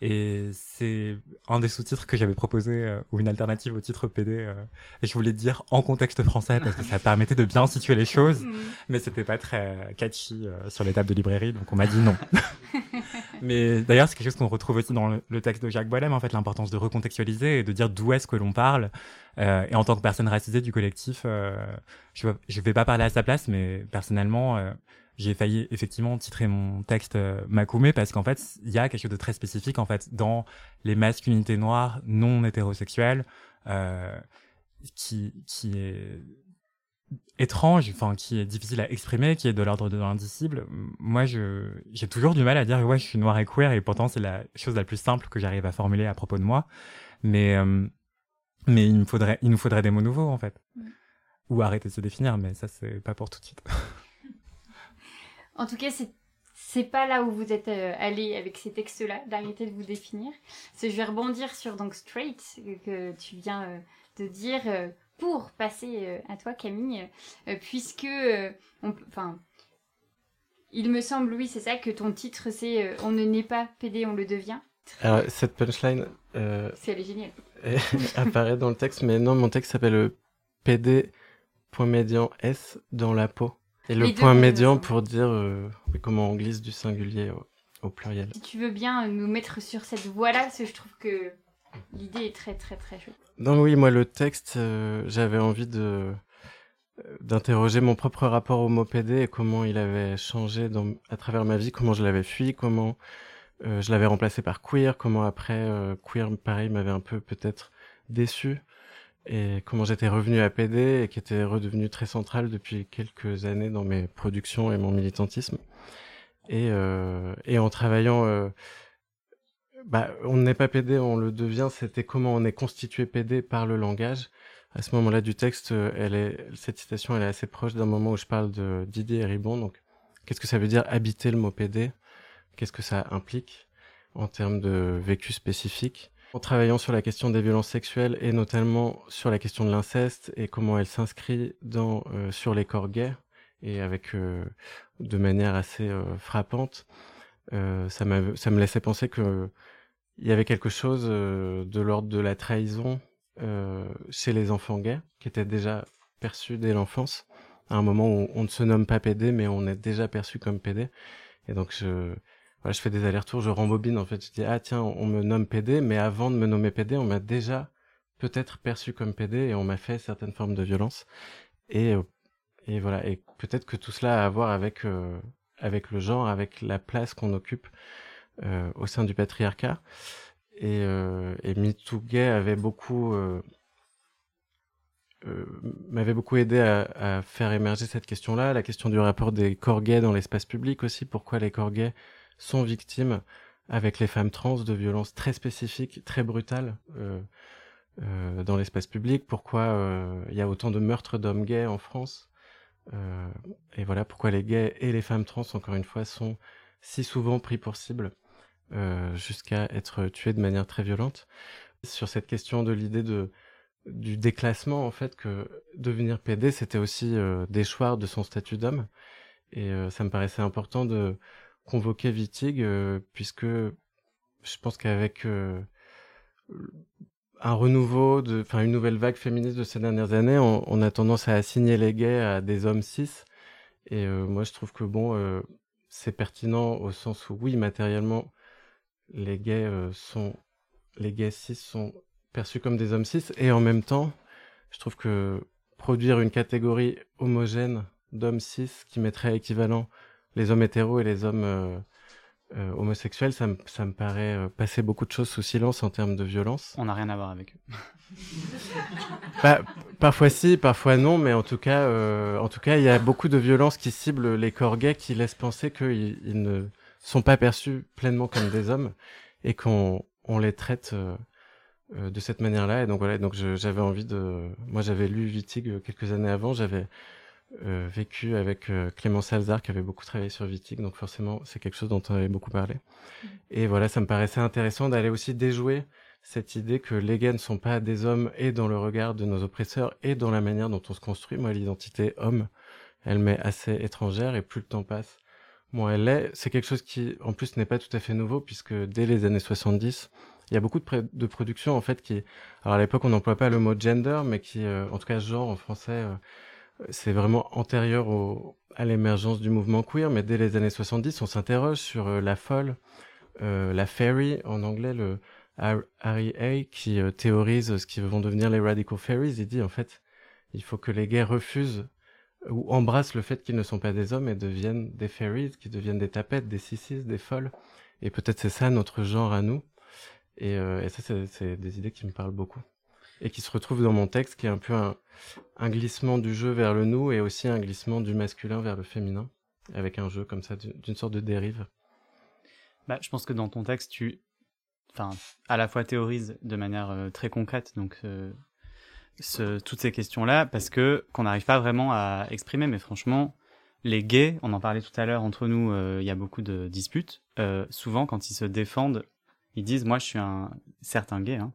[SPEAKER 4] Et c'est un des sous-titres que j'avais proposé euh, ou une alternative au titre PD. Euh, et je voulais dire en contexte français parce que ça permettait de bien situer les choses, mm. mais c'était pas très catchy euh, sur les tables de librairie, donc on m'a dit non. mais d'ailleurs, c'est quelque chose qu'on retrouve aussi dans le, texte de Jacques Boilem, en fait, l'importance de recontextualiser et de dire d'où est-ce que l'on parle. et en tant que personne racisée du collectif, je, je vais pas parler à sa place, mais personnellement j'ai failli effectivement titrer mon texte euh, Makoumé parce qu'en fait, il y a quelque chose de très spécifique en fait dans les masculinités noires non hétérosexuelles euh, qui qui est étrange, enfin qui est difficile à exprimer, qui est de l'ordre de l'indicible. Moi, je j'ai toujours du mal à dire ouais, je suis noir et queer et pourtant c'est la chose la plus simple que j'arrive à formuler à propos de moi. Mais euh, mais il me faudrait il nous faudrait des mots nouveaux en fait. Ou arrêter de se définir, mais ça c'est pas pour tout de suite.
[SPEAKER 1] En tout cas, c'est pas là où vous êtes euh, allé avec ces textes-là, d'arrêter de vous définir. je vais rebondir sur donc straight que tu viens euh, de dire pour passer à toi Camille, puisque enfin il me semble oui c'est ça que ton titre c'est on ne naît pas PD on le devient.
[SPEAKER 6] Alors cette punchline.
[SPEAKER 1] c'est elle est géniale.
[SPEAKER 6] apparaît dans le texte mais non mon texte s'appelle PD point médian S dans la peau. Et le point médian pour dire euh, comment on glisse du singulier au, pluriel.
[SPEAKER 1] Si tu veux bien nous mettre sur cette voie-là, parce que je trouve que l'idée est très très très chouette.
[SPEAKER 6] Donc oui, moi le texte, euh, j'avais envie de euh, d'interroger mon propre rapport au mot PD et comment il avait changé à travers ma vie, comment je l'avais fui, comment je l'avais remplacé par queer, comment après queer pareil m'avait un peu peut-être déçu et comment j'étais revenu à PD et qui était redevenu très central depuis quelques années dans mes productions et mon militantisme. Et, euh, en travaillant, euh, bah, on n'est pas PD, on le devient. C'était comment on est constitué PD par le langage. À ce moment-là du texte, elle est, cette citation, elle est assez proche d'un moment où je parle de Didier Ribon. Donc, qu'est-ce que ça veut dire habiter le mot PD Qu'est-ce que ça implique en termes de vécu spécifique? En travaillant sur la question des violences sexuelles et notamment sur la question de l'inceste et comment elle s'inscrit dans euh, sur les corps gays et avec euh, de manière assez euh, frappante, ça, ça me laissait penser que il y avait quelque chose de l'ordre de la trahison chez les enfants gays qui était déjà perçu dès l'enfance à un moment où on ne se nomme pas PD mais on est déjà perçu comme PD et donc je je fais des allers-retours, je rembobine en fait. Je dis ah tiens, on me nomme PD, mais avant de me nommer PD, on m'a déjà peut-être perçu comme PD et on m'a fait certaines formes de violence. Et euh, et voilà. Et peut-être que tout cela a à voir avec euh, avec le genre, avec la place qu'on occupe euh, au sein du patriarcat. Et euh, et Gay avait beaucoup m'avait beaucoup aidé à, faire émerger cette question-là, la question du rapport des corps gays dans l'espace public aussi. Pourquoi les corps gays sont victimes avec les femmes trans de violences très spécifiques, très brutales euh, euh, dans l'espace public? Pourquoi euh, il y a autant de meurtres d'hommes gays en France? Et voilà pourquoi les gays et les femmes trans, encore une fois, sont si souvent pris pour cible jusqu'à être tués de manière très violente. Sur cette question de l'idée de du déclassement, en fait, que devenir PD, c'était aussi déchoir de son statut d'homme. Et ça me paraissait important de convoquer Wittig, euh, puisque je pense qu'avec euh, un renouveau, enfin une nouvelle vague féministe de ces dernières années, on, a tendance à assigner les gays à des hommes cis. Et euh, moi, je trouve que bon, c'est pertinent au sens où oui, matériellement, les gays sont, les gays cis sont perçus comme des hommes cis, et en même temps, je trouve que produire une catégorie homogène d'hommes cis qui mettrait équivalent les hommes hétéros et les hommes euh, euh, homosexuels, ça me, ça me paraît euh, passer beaucoup de choses sous silence en termes de violence.
[SPEAKER 5] On n'a rien à voir avec eux.
[SPEAKER 6] bah, parfois si, parfois non, mais en tout cas, en tout cas, il y a beaucoup de violences qui ciblent les corps gays, qui laissent penser qu'ils ils ne sont pas perçus pleinement comme des hommes et qu'on on les traite de cette manière-là. Et donc voilà, donc j'avais envie de, moi j'avais lu Wittig quelques années avant, j'avais euh, vécu avec euh, Clément Salzar qui avait beaucoup travaillé sur Wittig, donc forcément c'est quelque chose dont on avait beaucoup parlé. Mm. Et voilà, ça me paraissait intéressant d'aller aussi déjouer cette idée que les gays ne sont pas des hommes et dans le regard de nos oppresseurs et dans la manière dont on se construit. Moi, l'identité homme, elle m'est assez étrangère et plus le temps passe, moins elle l'est. C'est quelque chose qui, en plus, n'est pas tout à fait nouveau puisque dès les années 70, il y a beaucoup de, de productions en fait qui, alors à l'époque on n'emploie pas le mot gender, mais qui, euh, en tout cas genre en français, c'est vraiment antérieur au, à l'émergence du mouvement queer, mais dès les années 70, on s'interroge sur euh, la folle, euh, la fairy, en anglais, le Harry A, qui euh, théorise ce qui vont devenir les radical fairies. Il dit, en fait, il faut que les gays refusent ou embrassent le fait qu'ils ne sont pas des hommes et deviennent des fairies, qui deviennent des tapettes, des sissies, des folles. Et peut-être c'est ça notre genre à nous. Et, et ça, c'est des idées qui me parlent beaucoup et qui se retrouve dans mon texte, qui est un peu un, un, glissement du jeu vers le nous et aussi un glissement du masculin vers le féminin, avec un jeu comme ça d'une sorte de dérive.
[SPEAKER 5] Bah, je pense que dans ton texte, tu, enfin, à la fois théorises de manière euh, très concrète, donc euh, ce, toutes ces questions-là, parce que qu'on n'arrive pas vraiment à exprimer. Mais franchement, les gays, on en parlait tout à l'heure entre nous, euh, il y a beaucoup de disputes. souvent, quand ils se défendent, ils disent, moi, je suis un certain gay, hein,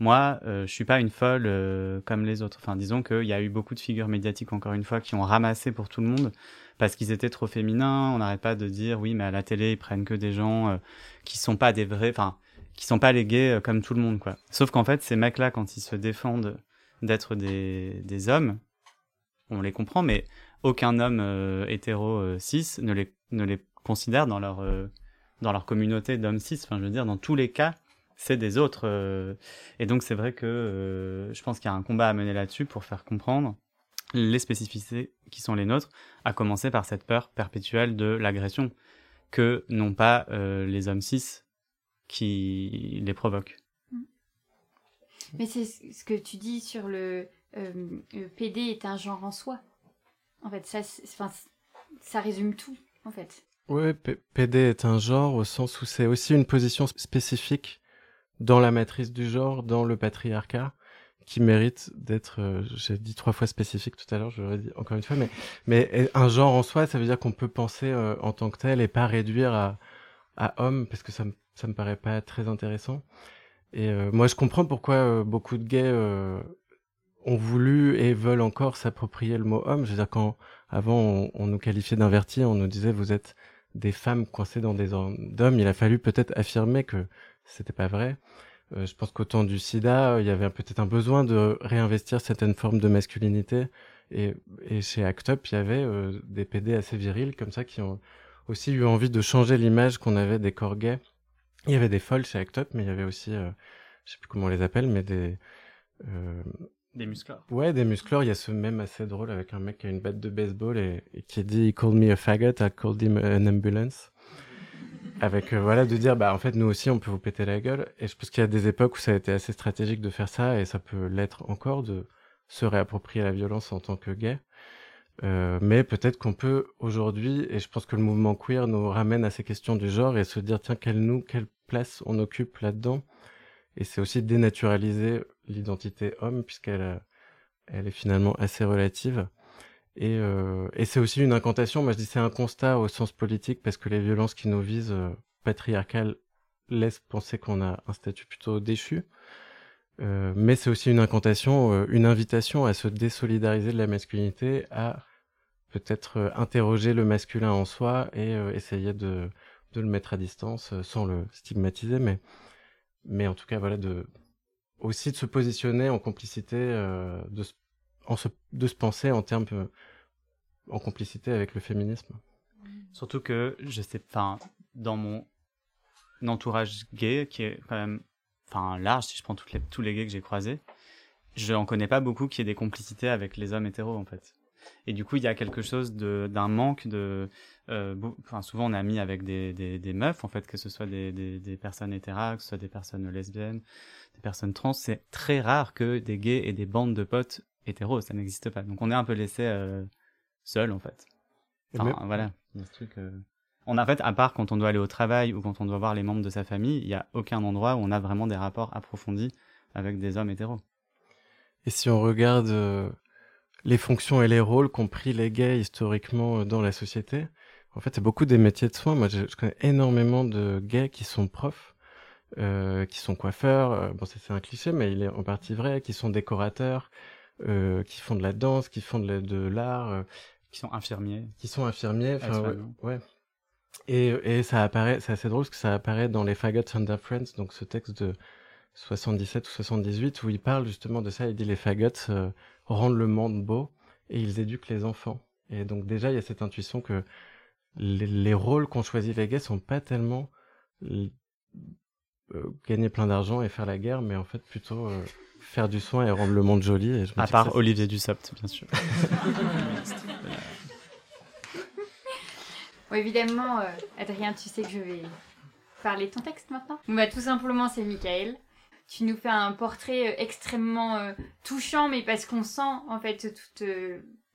[SPEAKER 5] moi, euh, je suis pas une folle euh, comme les autres. Enfin, disons qu'il y a eu beaucoup de figures médiatiques, encore une fois, qui ont ramassé pour tout le monde parce qu'ils étaient trop féminins. On n'arrête pas de dire, oui, mais à la télé, ils prennent que des gens euh, qui sont pas des vrais, enfin, qui sont pas les gays euh, comme tout le monde, quoi. Sauf qu'en fait, ces mecs-là, quand ils se défendent d'être des, des hommes, on les comprend, mais aucun homme hétéro cis ne les, ne les considère dans leur, dans leur communauté d'hommes cis. Enfin, je veux dire, dans tous les cas, c'est des autres. Euh, et donc c'est vrai que euh, je pense qu'il y a un combat à mener là-dessus pour faire comprendre les spécificités qui sont les nôtres, à commencer par cette peur perpétuelle de l'agression que n'ont pas euh, les hommes cis qui les provoquent.
[SPEAKER 1] Mais c'est ce que tu dis sur le PD est un genre en soi. En fait, ça, ça résume tout, en fait.
[SPEAKER 6] Oui, PD est un genre au sens où c'est aussi une position spécifique dans la matrice du genre, dans le patriarcat, qui mérite d'être, euh, j'ai dit trois fois spécifique tout à l'heure, je l'aurais dit encore une fois, mais, mais un genre en soi, ça veut dire qu'on peut penser euh, en tant que tel et pas réduire à, à homme, parce que ça, ça me paraît pas très intéressant. Et euh, moi, je comprends pourquoi beaucoup de gays ont voulu et veulent encore s'approprier le mot homme. Je veux dire, quand avant on, nous qualifiait d'invertis, on nous disait vous êtes des femmes coincées dans des hommes, il a fallu peut-être affirmer que c'était pas vrai. Euh, je pense qu'au temps du sida, il y avait peut-être un besoin de réinvestir certaines formes de masculinité. Et, chez ACT UP, il y avait euh, des PD assez virils comme ça qui ont aussi eu envie de changer l'image qu'on avait des corps gays. Il y avait des folles chez ACT UP, mais il y avait aussi, euh, je sais plus comment on les appelle, mais des...
[SPEAKER 5] Euh, des muscleurs.
[SPEAKER 6] Ouais, des muscleurs. Il y a ce même assez drôle avec un mec qui a une batte de baseball et, et qui dit « He called me a faggot, I called him an ambulance » avec euh, voilà de dire bah en fait nous aussi on peut vous péter la gueule et je pense qu'il y a des époques où ça a été assez stratégique de faire ça et ça peut l'être encore de se réapproprier la violence en tant que gay euh, mais peut-être qu'on peut aujourd'hui et je pense que le mouvement queer nous ramène à ces questions du genre et se dire tiens quelle nous quelle place on occupe là-dedans et c'est aussi dénaturaliser l'identité homme puisqu'elle elle est finalement assez relative et, euh, et c'est aussi une incantation. Moi, je dis c'est un constat au sens politique parce que les violences qui nous visent euh, patriarcales laissent penser qu'on a un statut plutôt déchu. Euh, mais c'est aussi une incantation, euh, une invitation à se désolidariser de la masculinité, à peut-être euh, interroger le masculin en soi et essayer de, de le mettre à distance sans le stigmatiser, mais, mais en tout cas, voilà, de, aussi de se positionner en complicité, de se de se penser en termes euh, en complicité avec le féminisme.
[SPEAKER 5] Surtout que je sais, enfin, dans mon entourage gay, qui est quand même, enfin, large, si je prends toutes les, tous les gays que j'ai croisés, je n'en connais pas beaucoup qui aient des complicités avec les hommes hétéros en fait. Et du coup, il y a quelque chose d'un manque de. Euh, enfin, souvent, on a mis avec des, des, des, meufs, en fait, que ce soit des, des, des personnes hétéras, que ce soit des personnes lesbiennes, des personnes trans. C'est très rare que des gays et des bandes de potes hétéros, ça n'existe pas. Donc, on est un peu laissé euh, seul, en fait. Enfin, voilà. Il y a ce truc. Euh... On a, en fait, à part quand on doit aller au travail ou quand on doit voir les membres de sa famille, il n'y a aucun endroit où on a vraiment des rapports approfondis avec des hommes hétéros.
[SPEAKER 6] Et si on regarde euh, les fonctions et les rôles qu'ont pris les gays historiquement euh, dans la société. En fait, c'est beaucoup des métiers de soins. Moi, je, connais énormément de gays qui sont profs, euh, qui sont coiffeurs. Bon, c'est un cliché, mais il est en partie vrai. Qui sont décorateurs, euh, qui font de la danse, qui font de l'art,
[SPEAKER 5] qui sont infirmiers,
[SPEAKER 6] qui sont infirmiers. Enfin, ouais, ouais. Et, et ça apparaît, c'est assez drôle parce que ça apparaît dans les Faggots Under Friends, donc ce texte de 77 ou 78 où il parle justement de ça. Il dit les faggots rendent le monde beau et ils éduquent les enfants. Et donc déjà, il y a cette intuition que les, rôles qu'on choisit les gays sont pas tellement euh, gagner plein d'argent et faire la guerre, mais en fait plutôt euh, faire du soin et rendre le monde joli. Et
[SPEAKER 5] à part Olivier Dussopt, bien sûr.
[SPEAKER 1] évidemment, euh, Adrien, tu sais que je vais parler de ton texte maintenant. Bah, tout simplement, c'est Michael tu nous fais un portrait euh, extrêmement euh, touchant, mais parce qu'on sent en fait toute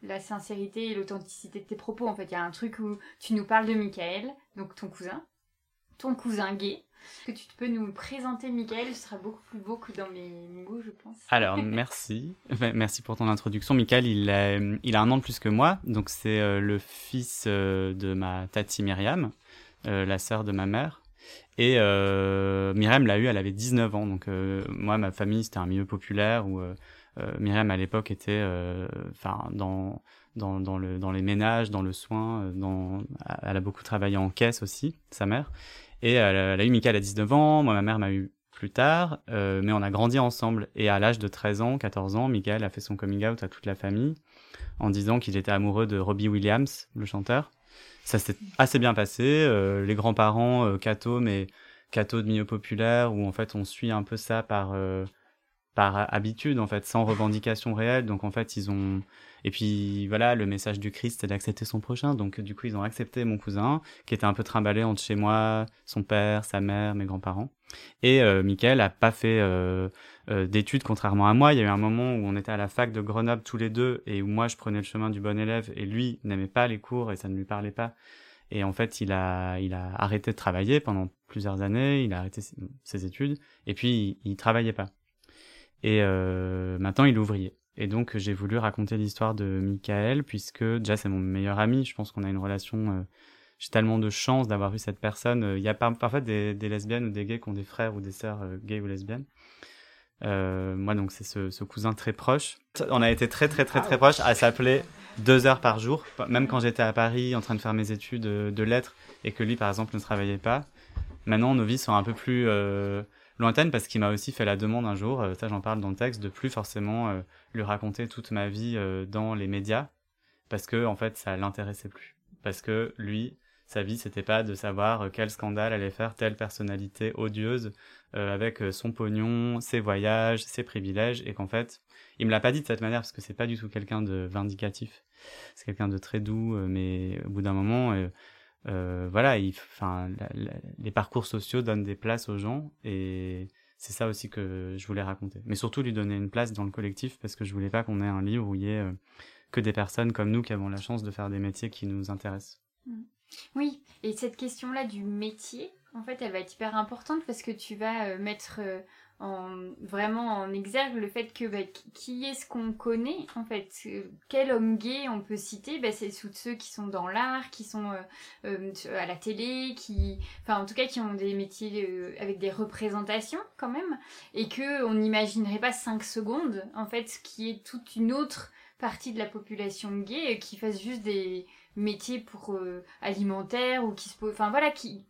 [SPEAKER 1] la sincérité et l'authenticité de tes propos. En fait, il y a un truc où tu nous parles de Michael, donc ton cousin, ton cousin gay. Que tu peux nous présenter Michael Ce sera beaucoup plus beau que dans mes mots, je pense.
[SPEAKER 5] Alors, merci. merci pour ton introduction. Michael, il a, il a un an de plus que moi, donc c'est le fils de ma tati Myriam, la sœur de ma mère. Et euh, Myriam l'a eu, elle avait 19 ans. Donc euh, moi, ma famille, c'était un milieu populaire où euh, euh Myriam à l'époque était, euh, enfin dans dans dans le dans les ménages, dans le soin, euh, dans elle a beaucoup travaillé en caisse aussi, sa mère. Et elle, elle a eu Michael à 19 ans. Moi, ma mère m'a eu plus tard, mais on a grandi ensemble. Et à l'âge de 13 ans, 14 ans, Michael a fait son coming out à toute la famille en disant qu'il était amoureux de Robbie Williams, le chanteur. Ça s'est assez bien passé. Euh, les grands-parents, euh, mais Cato de milieu populaire, où en fait on suit un peu ça par euh, par habitude en fait, sans revendication réelle. Donc en fait ils ont et puis voilà, le message du Christ c'est d'accepter son prochain. Donc du coup ils ont accepté mon cousin qui était un peu trimballé entre chez moi, son père, sa mère, mes grands-parents. Et euh, Michael a pas fait euh, euh, d'études contrairement à moi. Il y a eu un moment où on était à la fac de Grenoble tous les deux et où moi je prenais le chemin du bon élève et lui n'aimait pas les cours et ça ne lui parlait pas. Et en fait, il a, il a arrêté de travailler pendant plusieurs années, il a arrêté ses, études et puis il, il travaillait pas. Et euh, maintenant, il est ouvrier. Et donc, j'ai voulu raconter l'histoire de Michael puisque déjà c'est mon meilleur ami. Je pense qu'on a une relation euh, j'ai tellement de chance d'avoir eu cette personne. Euh, il y a parfois des, lesbiennes ou des gays qui ont des frères ou des sœurs gays ou lesbiennes. Moi, donc, c'est ce, cousin très proche. On a été très, très, très, très proche à s'appeler deux heures par jour. Même quand j'étais à Paris en train de faire mes études de lettres et que lui, par exemple, ne travaillait pas. Maintenant, nos vies sont un peu plus lointaines parce qu'il m'a aussi fait la demande un jour, ça j'en parle dans le texte, de plus forcément euh, lui raconter toute ma vie dans les médias parce que, en fait, ça l'intéressait plus. Parce que lui, sa vie, c'était pas de savoir euh, quel scandale allait faire telle personnalité odieuse euh, avec euh, son pognon, ses voyages, ses privilèges, et qu'en fait, il me l'a pas dit de cette manière parce que c'est pas du tout quelqu'un de vindicatif. C'est quelqu'un de très doux, mais au bout d'un moment, euh, voilà, enfin, les parcours sociaux donnent des places aux gens et c'est ça aussi que je voulais raconter. Mais surtout lui donner une place dans le collectif parce que je voulais pas qu'on ait un livre où il y ait que des personnes comme nous qui avons la chance de faire des métiers qui nous intéressent. Mmh.
[SPEAKER 1] Oui, et cette question-là du métier, en fait, elle va être hyper importante parce que tu vas euh, mettre euh, en, vraiment en exergue le fait que bah, qui est-ce qu'on connaît, en fait, euh, quel homme gay on peut citer, bah, c'est de ceux qui sont dans l'art, qui sont à la télé, qui, enfin, en tout cas, qui ont des métiers avec des représentations quand même, et que on n'imaginerait pas 5 secondes, en fait, qui est toute une autre partie de la population gay qui fasse juste des métiers pour euh, alimentaires ou qui se enfin voilà qui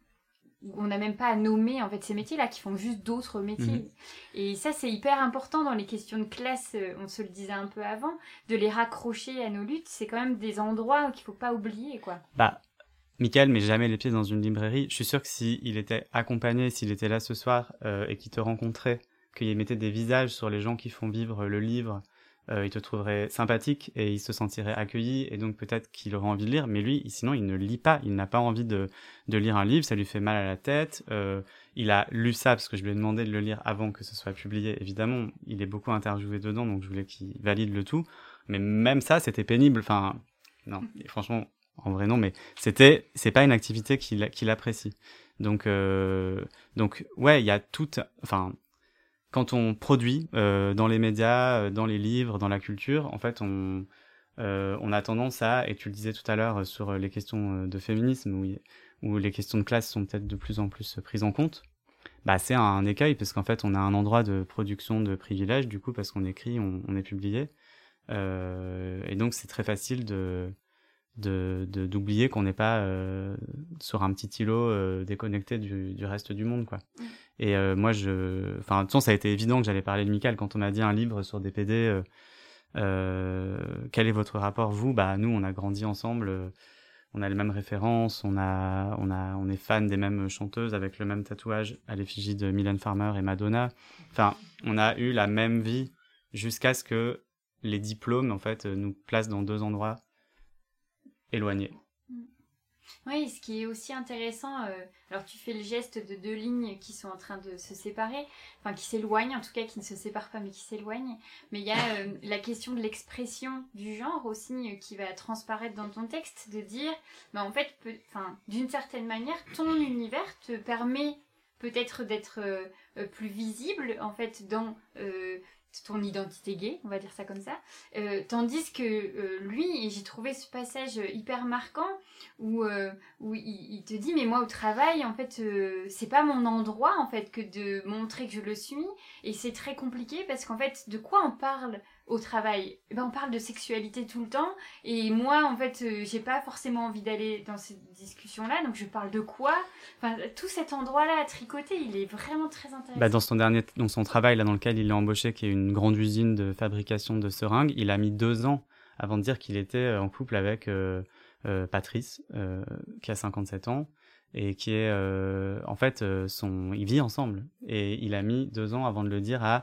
[SPEAKER 1] on n'a même pas à nommer en fait ces métiers là qui font juste d'autres métiers. Mhm. et ça c'est hyper important dans les questions de classe euh, on se le disait un peu avant de les raccrocher à nos luttes. C'est quand même des endroits qu'il faut pas oublier quoi.
[SPEAKER 5] Bah Michael met jamais les pieds dans une librairie. Je suis sûr que s'il était accompagné s'il était là ce soir euh, et qu'il te rencontrait qu'il mettait des visages sur les gens qui font vivre le livre, il te trouverait sympathique et il se sentirait accueilli et donc peut-être qu'il aurait envie de lire, mais lui, sinon, il ne lit pas, il n'a pas envie de, de lire un livre, ça lui fait mal à la tête. Euh, il a lu ça parce que je lui ai demandé de le lire avant que ce soit publié. Évidemment, il est beaucoup interviewé dedans, donc je voulais qu'il valide le tout. Mais même ça, c'était pénible. Enfin, non, franchement, en vrai non, mais c'était, c'est pas une activité qu'il qu'il apprécie. Donc, euh, donc ouais, il y a tout, enfin, quand on produit euh, dans les médias, euh, dans les livres, dans la culture, en fait, on, euh, on a tendance à, et tu le disais tout à l'heure sur les questions de féminisme, où, les questions de classe sont peut-être de plus en plus prises en compte, bah, c'est un écueil, parce qu'en fait, on a un endroit de production de privilèges, du coup, parce qu'on écrit, on, est publié. et donc, c'est très facile de d'oublier qu'on n'est pas sur un petit îlot déconnecté du, du, reste du monde quoi. Et euh, moi je enfin de toute façon ça a été évident que j'allais parler de Michael quand on m'a dit un livre sur des PD quel est votre rapport vous? Bah nous on a grandi ensemble on a les mêmes références, on a, on a, on est fan des mêmes chanteuses avec le même tatouage à l'effigie de Mylène Farmer et Madonna. Enfin, on a eu la même vie jusqu'à ce que les diplômes en fait nous placent dans deux endroits éloigné.
[SPEAKER 1] Oui, ce qui est aussi intéressant, euh, alors tu fais le geste de deux lignes qui sont en train de se séparer, enfin qui s'éloignent, en tout cas qui ne se séparent pas mais qui s'éloignent, mais il y a euh, la question de l'expression du genre aussi euh, qui va transparaître dans ton texte, de dire, bah, en fait, d'une certaine manière, ton univers te permet peut-être d'être plus visible en fait dans ton identité gay, on va dire ça comme ça. Euh, tandis que euh, lui, et j'ai trouvé ce passage hyper marquant où, euh, il, te dit mais moi au travail en fait c'est pas mon endroit en fait que de montrer que je le suis et c'est très compliqué parce qu'en fait de quoi on parle au travail, eh ben, on parle de sexualité tout le temps. Et moi en fait euh, j'ai pas forcément envie d'aller dans ces discussions là donc je parle de quoi? Enfin tout cet endroit là à tricoter il est vraiment très intéressant.
[SPEAKER 5] Bah, dans son dernier dans son travail là dans lequel il est embauché qui est une grande usine de fabrication de seringues il a mis deux ans avant de dire qu'il était euh, en couple avec euh, Patrice qui a 57 ans et qui est en fait son il vit ensemble. Et il a mis deux ans avant de le dire à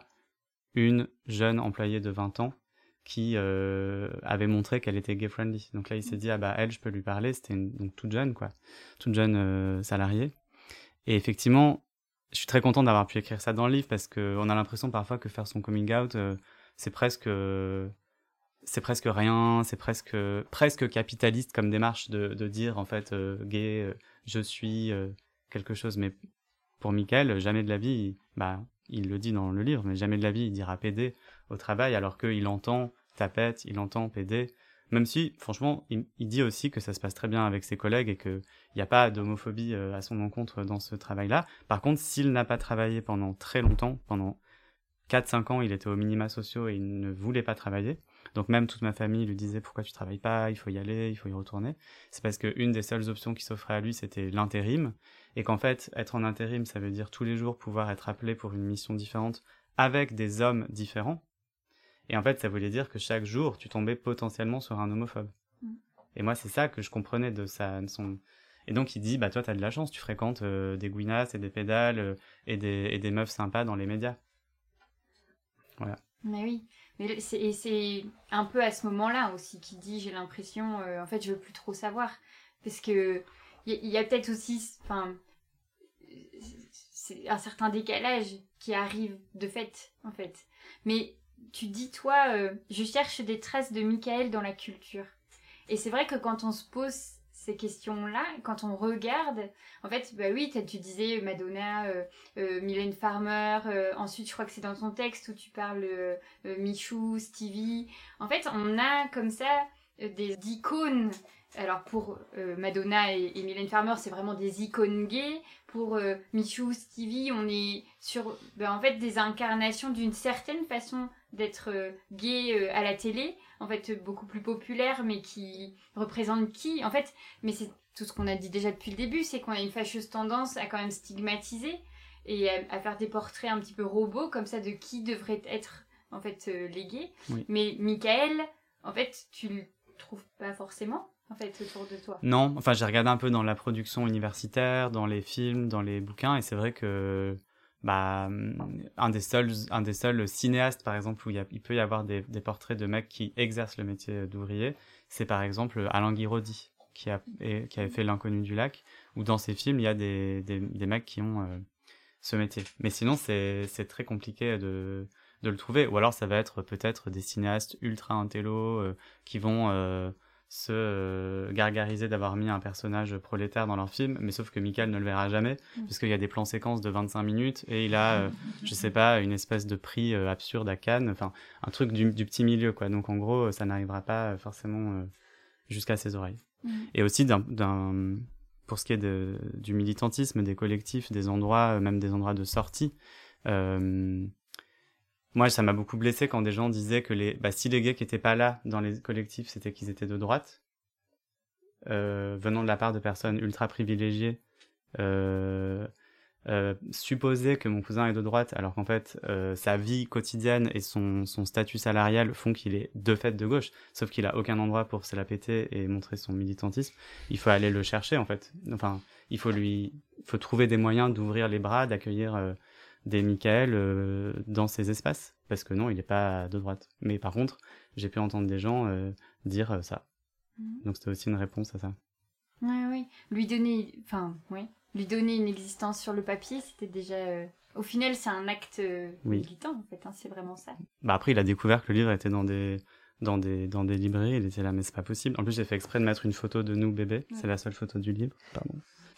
[SPEAKER 5] une jeune employée de 20 ans qui euh, avait montré qu'elle était gay friendly. Donc là, il s'est dit ah bah elle, je peux lui parler. C'était donc toute jeune quoi, toute jeune euh, salariée. Et effectivement, je suis très content d'avoir pu écrire ça dans le livre parce que on a l'impression parfois que faire son coming out, euh, c'est presque c'est presque rien, c'est presque presque capitaliste comme démarche de, de dire en fait gay, je suis quelque chose. Mais pour Michael, jamais de la vie, bah il le dit dans le livre, mais jamais de la vie il dira PD au travail, alors qu'il entend tapette, il entend PD. Même si, franchement, il, dit aussi que ça se passe très bien avec ses collègues et qu'il n'y a pas d'homophobie euh, à son encontre dans ce travail-là. Par contre, s'il n'a pas travaillé pendant très longtemps, pendant 4-5 ans, il était au minima sociaux et il ne voulait pas travailler. Donc même toute ma famille lui disait pourquoi tu travailles pas, il faut y aller, il faut y retourner. C'est parce qu'une des seules options qui s'offrait à lui, c'était l'intérim. Et qu'en fait, être en intérim, ça veut dire tous les jours pouvoir être appelé pour une mission différente avec des hommes différents. Et en fait, ça voulait dire que chaque jour, tu tombais potentiellement sur un homophobe. Mm. Et moi, c'est ça que je comprenais de sa, son... Et donc, il dit, bah, toi, t'as de la chance, tu fréquentes euh, des gouinasses et des pédales euh, et, des, et des meufs sympas dans les médias. Voilà.
[SPEAKER 1] Mais oui. Mais et c'est un peu à ce moment-là aussi qu'il dit, j'ai l'impression, euh, en fait, je veux plus trop savoir. Parce que il y, a peut-être aussi, enfin, un certain décalage qui arrive de fait, en fait. Mais tu dis, toi, euh, je cherche des traces de Michael dans la culture. Et c'est vrai que quand on se pose ces questions-là, quand on regarde, en fait, bah oui, tu disais Madonna, euh, euh, Mylène Farmer, euh, ensuite je crois que c'est dans ton texte où tu parles Michou, Stevie. En fait, on a comme ça des icônes. Alors pour Madonna et, et, Mylène Farmer, c'est vraiment des icônes gays. Pour Michou, Stevie, on est sur bah, en fait des incarnations d'une certaine façon d'être gay à la télé en fait beaucoup plus populaire, mais qui représente qui En fait, mais c'est tout ce qu'on a dit déjà depuis le début, c'est qu'on a une fâcheuse tendance à quand même stigmatiser et à, faire des portraits un petit peu robots comme ça de qui devrait être en fait euh, légué. Mais Michael, en fait, tu le trouves pas forcément en autour de toi.
[SPEAKER 5] Non, enfin j'ai regardé un peu dans la production universitaire, dans les films, dans les bouquins, et c'est vrai que bah, un des seuls, un des seuls cinéastes, par exemple, où il, peut y avoir des, portraits de mecs qui exercent le métier d'ouvrier, c'est par exemple Alain Guiraudy, qui, a, avait fait L'inconnu du lac, où dans ses films, il y a des, mecs qui ont euh, ce métier. Mais sinon, c'est très compliqué de, de le trouver. Ou alors, ça va être peut-être des cinéastes ultra intello euh, qui vont euh, se euh, gargariser d'avoir mis un personnage prolétaire dans leur film, mais sauf que Michael ne le verra jamais, mm. parce qu'il y a des plans séquences de 25 minutes, et il a, euh, je sais pas, une espèce de prix euh, absurde à Cannes, enfin, un truc du, du, petit milieu, quoi. Donc, en gros, ça n'arrivera pas forcément jusqu'à ses oreilles. Mm. Et aussi, d'un, pour ce qui est de, du militantisme, des collectifs, des endroits, même des endroits de sortie, moi, ça m'a beaucoup blessé quand des gens disaient que les, bah, si les gays qui étaient pas là dans les collectifs, c'était qu'ils étaient de droite, euh, venant de la part de personnes ultra privilégiées, euh, euh, supposer que mon cousin est de droite, alors qu'en fait, euh, sa vie quotidienne et son, son statut salarial font qu'il est de fait de gauche, sauf qu'il a aucun endroit pour se la péter et montrer son militantisme. Il faut aller le chercher, en fait. Enfin, il faut lui, il faut trouver des moyens d'ouvrir les bras, d'accueillir euh, des Michael euh, dans ces espaces. Parce que non il n'est pas de droite. Mais par contre j'ai pu entendre des gens euh, dire euh, ça. Mhm. donc c'était aussi une réponse à ça.
[SPEAKER 1] Oui oui lui donner enfin oui lui donner une existence sur le papier c'était déjà au final c'est un acte militant en fait hein, c'est vraiment ça.
[SPEAKER 5] Bah après il a découvert que le livre était dans des dans des dans des librairies il était là mais c'est pas possible. En plus j'ai fait exprès de mettre une photo de nous bébé c'est la seule photo du livre pardon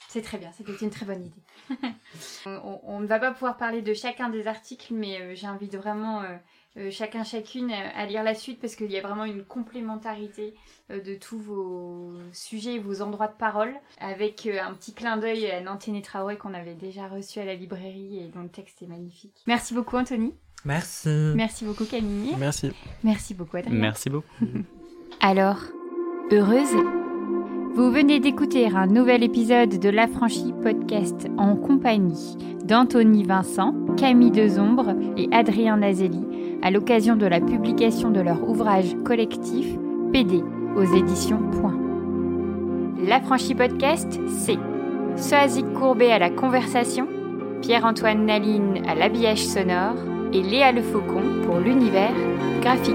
[SPEAKER 1] c'est très bien, c'était une très bonne idée. on, ne va pas pouvoir parler de chacun des articles, mais euh, j'invite vraiment euh, euh, chacun, chacune à lire la suite parce qu'il y a vraiment une complémentarité de tous vos sujets et vos endroits de parole, avec un petit clin d'œil à Nanténé Traoré qu'on avait déjà reçu à la librairie et dont le texte est magnifique. Merci beaucoup Anthony.
[SPEAKER 4] Merci.
[SPEAKER 1] Merci beaucoup Camille.
[SPEAKER 6] Merci.
[SPEAKER 1] Merci beaucoup Adrien.
[SPEAKER 5] Merci beaucoup.
[SPEAKER 1] Alors, heureuse vous venez d'écouter un nouvel épisode de l'Affranchi Podcast en compagnie d'Anthony Vincent, Camille Dezombre et Adrien Nazelli à l'occasion de la publication de leur ouvrage collectif PD aux éditions Point. L'Affranchi Podcast, c'est Soazic Courbet à la conversation, Pierre-Antoine Naline à l'habillage sonore et Léa Le Faucon pour l'univers graphique.